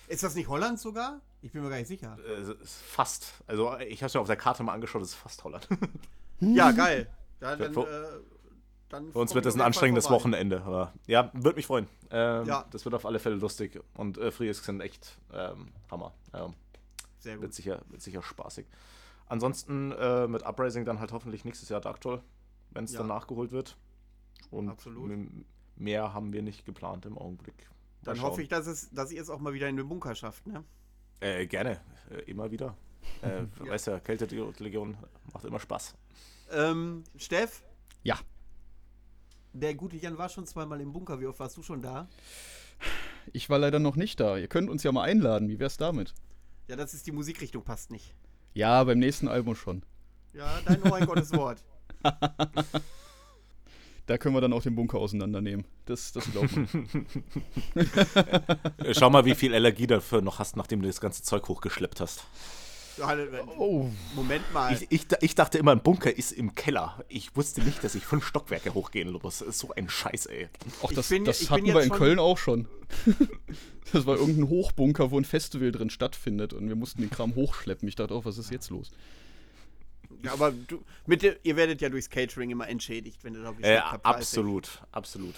Ist das nicht Holland sogar? Ich bin mir gar nicht sicher. äh, fast. Also, ich habe es mir auf der Karte mal angeschaut, es ist fast Holland. Ja, geil. Für- dann, für- äh, dann Für uns wird das ein anstrengendes. Wochenende. Aber ja, würde mich freuen. Ähm, Ja. Das wird auf alle Fälle lustig. Und äh, Friesk sind echt ähm, Hammer. Ja, Sehr wird, gut. sicher, wird sicher spaßig. Ansonsten äh, mit Uprising dann halt hoffentlich nächstes Jahr Dark Troll, wenn es Ja. dann nachgeholt wird. Und Absolut. mehr haben wir nicht geplant im Augenblick. Mal Dann schauen. hoffe ich, dass, es, dass ihr es auch mal wieder in den Bunker schafft, ne? Äh, gerne, äh, immer wieder. Äh, Weißt ja, Kälte-Legion macht immer Spaß. Ähm, Steff? Ja. Der gute Jan war schon zweimal im Bunker. Wie oft warst du schon da? Ich war leider noch nicht da. Ihr könnt uns ja mal einladen. Wie wär's damit? Ja, das ist die Musikrichtung, passt nicht. Ja, beim nächsten Album schon. Ja, dein Ohr ein Gottes Wort. Da können wir dann auch den Bunker auseinandernehmen. Das, das glaubt man. Äh, Schau mal, wie viel Allergie dafür noch hast, nachdem du das ganze Zeug hochgeschleppt hast. oh, Moment mal. Ich, ich, ich dachte immer, ein Bunker ist im Keller. Ich wusste nicht, dass ich fünf Stockwerke hochgehen muss. Das ist so ein Scheiß, ey. Ich das, bin- das hatten wir in Köln auch schon. das war irgendein Hochbunker, wo ein Festival drin stattfindet und wir mussten den Kram hochschleppen. Ich dachte auch, was ist jetzt los? Ja, aber du, mit der, ihr werdet ja durchs Catering immer entschädigt, wenn ihr da Äh, absolut, absolut.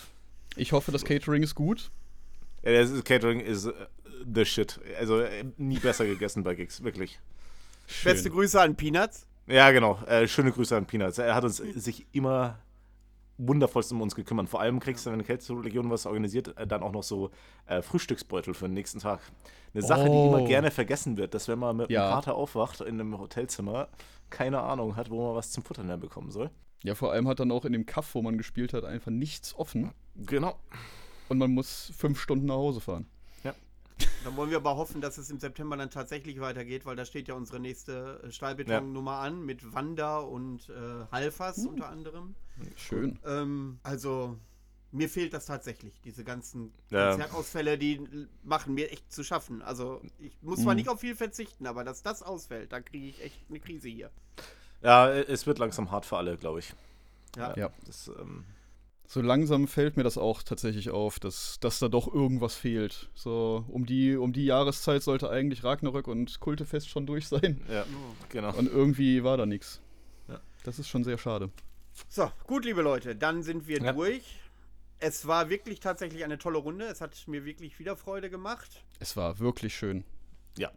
Ich hoffe, das Catering ist gut. Ja, das ist, Catering ist äh, the shit. Also äh, nie besser gegessen bei Gigs, wirklich. Schön. Beste Grüße an Peanuts. Ja, genau. Äh, schöne Grüße an Peanuts. Er hat uns sich immer wundervollst um uns gekümmert. Vor allem kriegst du, wenn eine Kälteregion was organisiert, äh, dann auch noch so äh, Frühstücksbeutel für den nächsten Tag. Eine Sache, die Oh. immer gerne vergessen wird, dass wenn man mit Ja. einem Kater aufwacht in einem Hotelzimmer, keine Ahnung hat, wo man was zum Futtern dann bekommen soll. Ja, vor allem hat dann auch in dem Kaff, wo man gespielt hat, einfach nichts offen Genau. und man muss fünf Stunden nach Hause fahren. Dann wollen wir aber hoffen, dass es im September dann tatsächlich weitergeht, weil da steht ja unsere nächste äh, Stahlbetonnummer an mit Wanda und äh, Halfas unter anderem. Schön. Ähm, also mir fehlt das tatsächlich, diese ganzen Ja. Konzertausfälle, die machen mir echt zu schaffen. Also ich muss zwar Mhm. nicht auf viel verzichten, aber dass das ausfällt, da kriege ich echt eine Krise hier. Ja, äh, es wird langsam hart für alle, glaube ich. Ja. Ja. Das, ähm, So langsam fällt mir das auch tatsächlich auf, dass, dass da doch irgendwas fehlt. So um die, um die Jahreszeit sollte eigentlich Ragnarök und Kultefest schon durch sein. ja, genau. Und irgendwie war da nichts. Ja. Das ist schon sehr schade. So, gut, liebe Leute, dann sind wir Ja. durch. Es war wirklich tatsächlich eine tolle Runde. Es hat mir wirklich wieder Freude gemacht. Es war wirklich schön. Ja.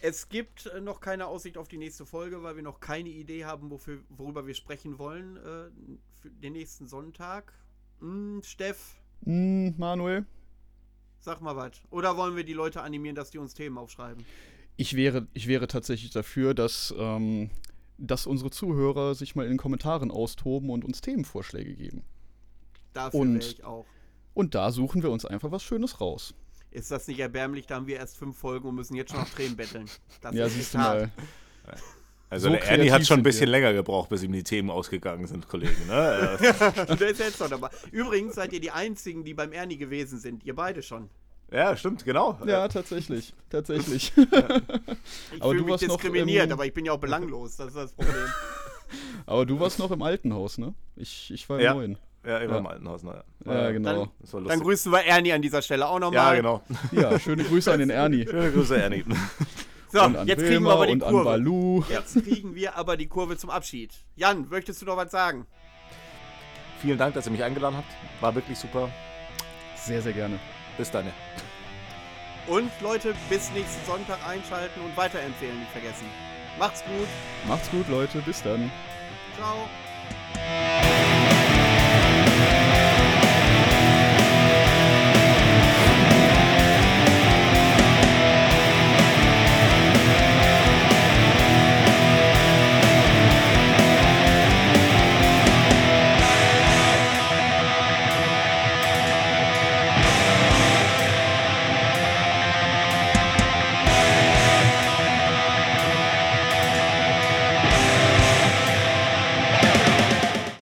Es gibt äh, noch keine Aussicht auf die nächste Folge, weil wir noch keine Idee haben, wofür, worüber wir sprechen wollen äh, für den nächsten Sonntag. Hm, Steff, Hm, Manuel, sag mal was. Oder wollen wir die Leute animieren, dass die uns Themen aufschreiben? ich wäre, ich wäre tatsächlich dafür, dass, ähm, dass unsere Zuhörer sich mal in den Kommentaren austoben und uns Themenvorschläge geben. Dafür Und- wäre ich auch. Und da suchen wir uns einfach was Schönes raus. Ist das nicht erbärmlich? Da haben wir erst fünf Folgen und müssen jetzt schon noch Tränen betteln. Das Ja, ist siehst du hart. mal. Also So der Ernie hat schon ein bisschen wir. länger gebraucht, bis ihm die Themen ausgegangen sind, Kollegen. Ne? Der ist jetzt schon dabei. Übrigens seid ihr die Einzigen, die beim Ernie gewesen sind. Ihr beide schon. ja, stimmt, genau. Ja, tatsächlich. Tatsächlich. Ich Aber fühle du mich warst noch diskriminiert, im- aber ich bin ja auch belanglos. Das ist das Problem. Aber du warst noch im alten Haus, ne? Ich, ich war im Ja. neuen. Ja, immer Ja. im Altenhaus. Ne? Ja, genau. Dann- Das war Dann grüßen wir Ernie an dieser Stelle auch Ja, nochmal. genau. Ja, schöne Grüße an den Ernie. Schöne Grüße, Ernie. So, und an jetzt kriegen Wilma wir aber die und an Kurve. Balu. Jetzt kriegen wir aber die Kurve zum Abschied. Jan, möchtest du noch was sagen? Vielen Dank, dass ihr mich eingeladen habt. War wirklich super. Sehr, sehr gerne. Bis dann. Und Leute, bis nächsten Sonntag einschalten und weiterempfehlen nicht vergessen. Macht's gut. Macht's gut, Leute. Bis dann. Ciao.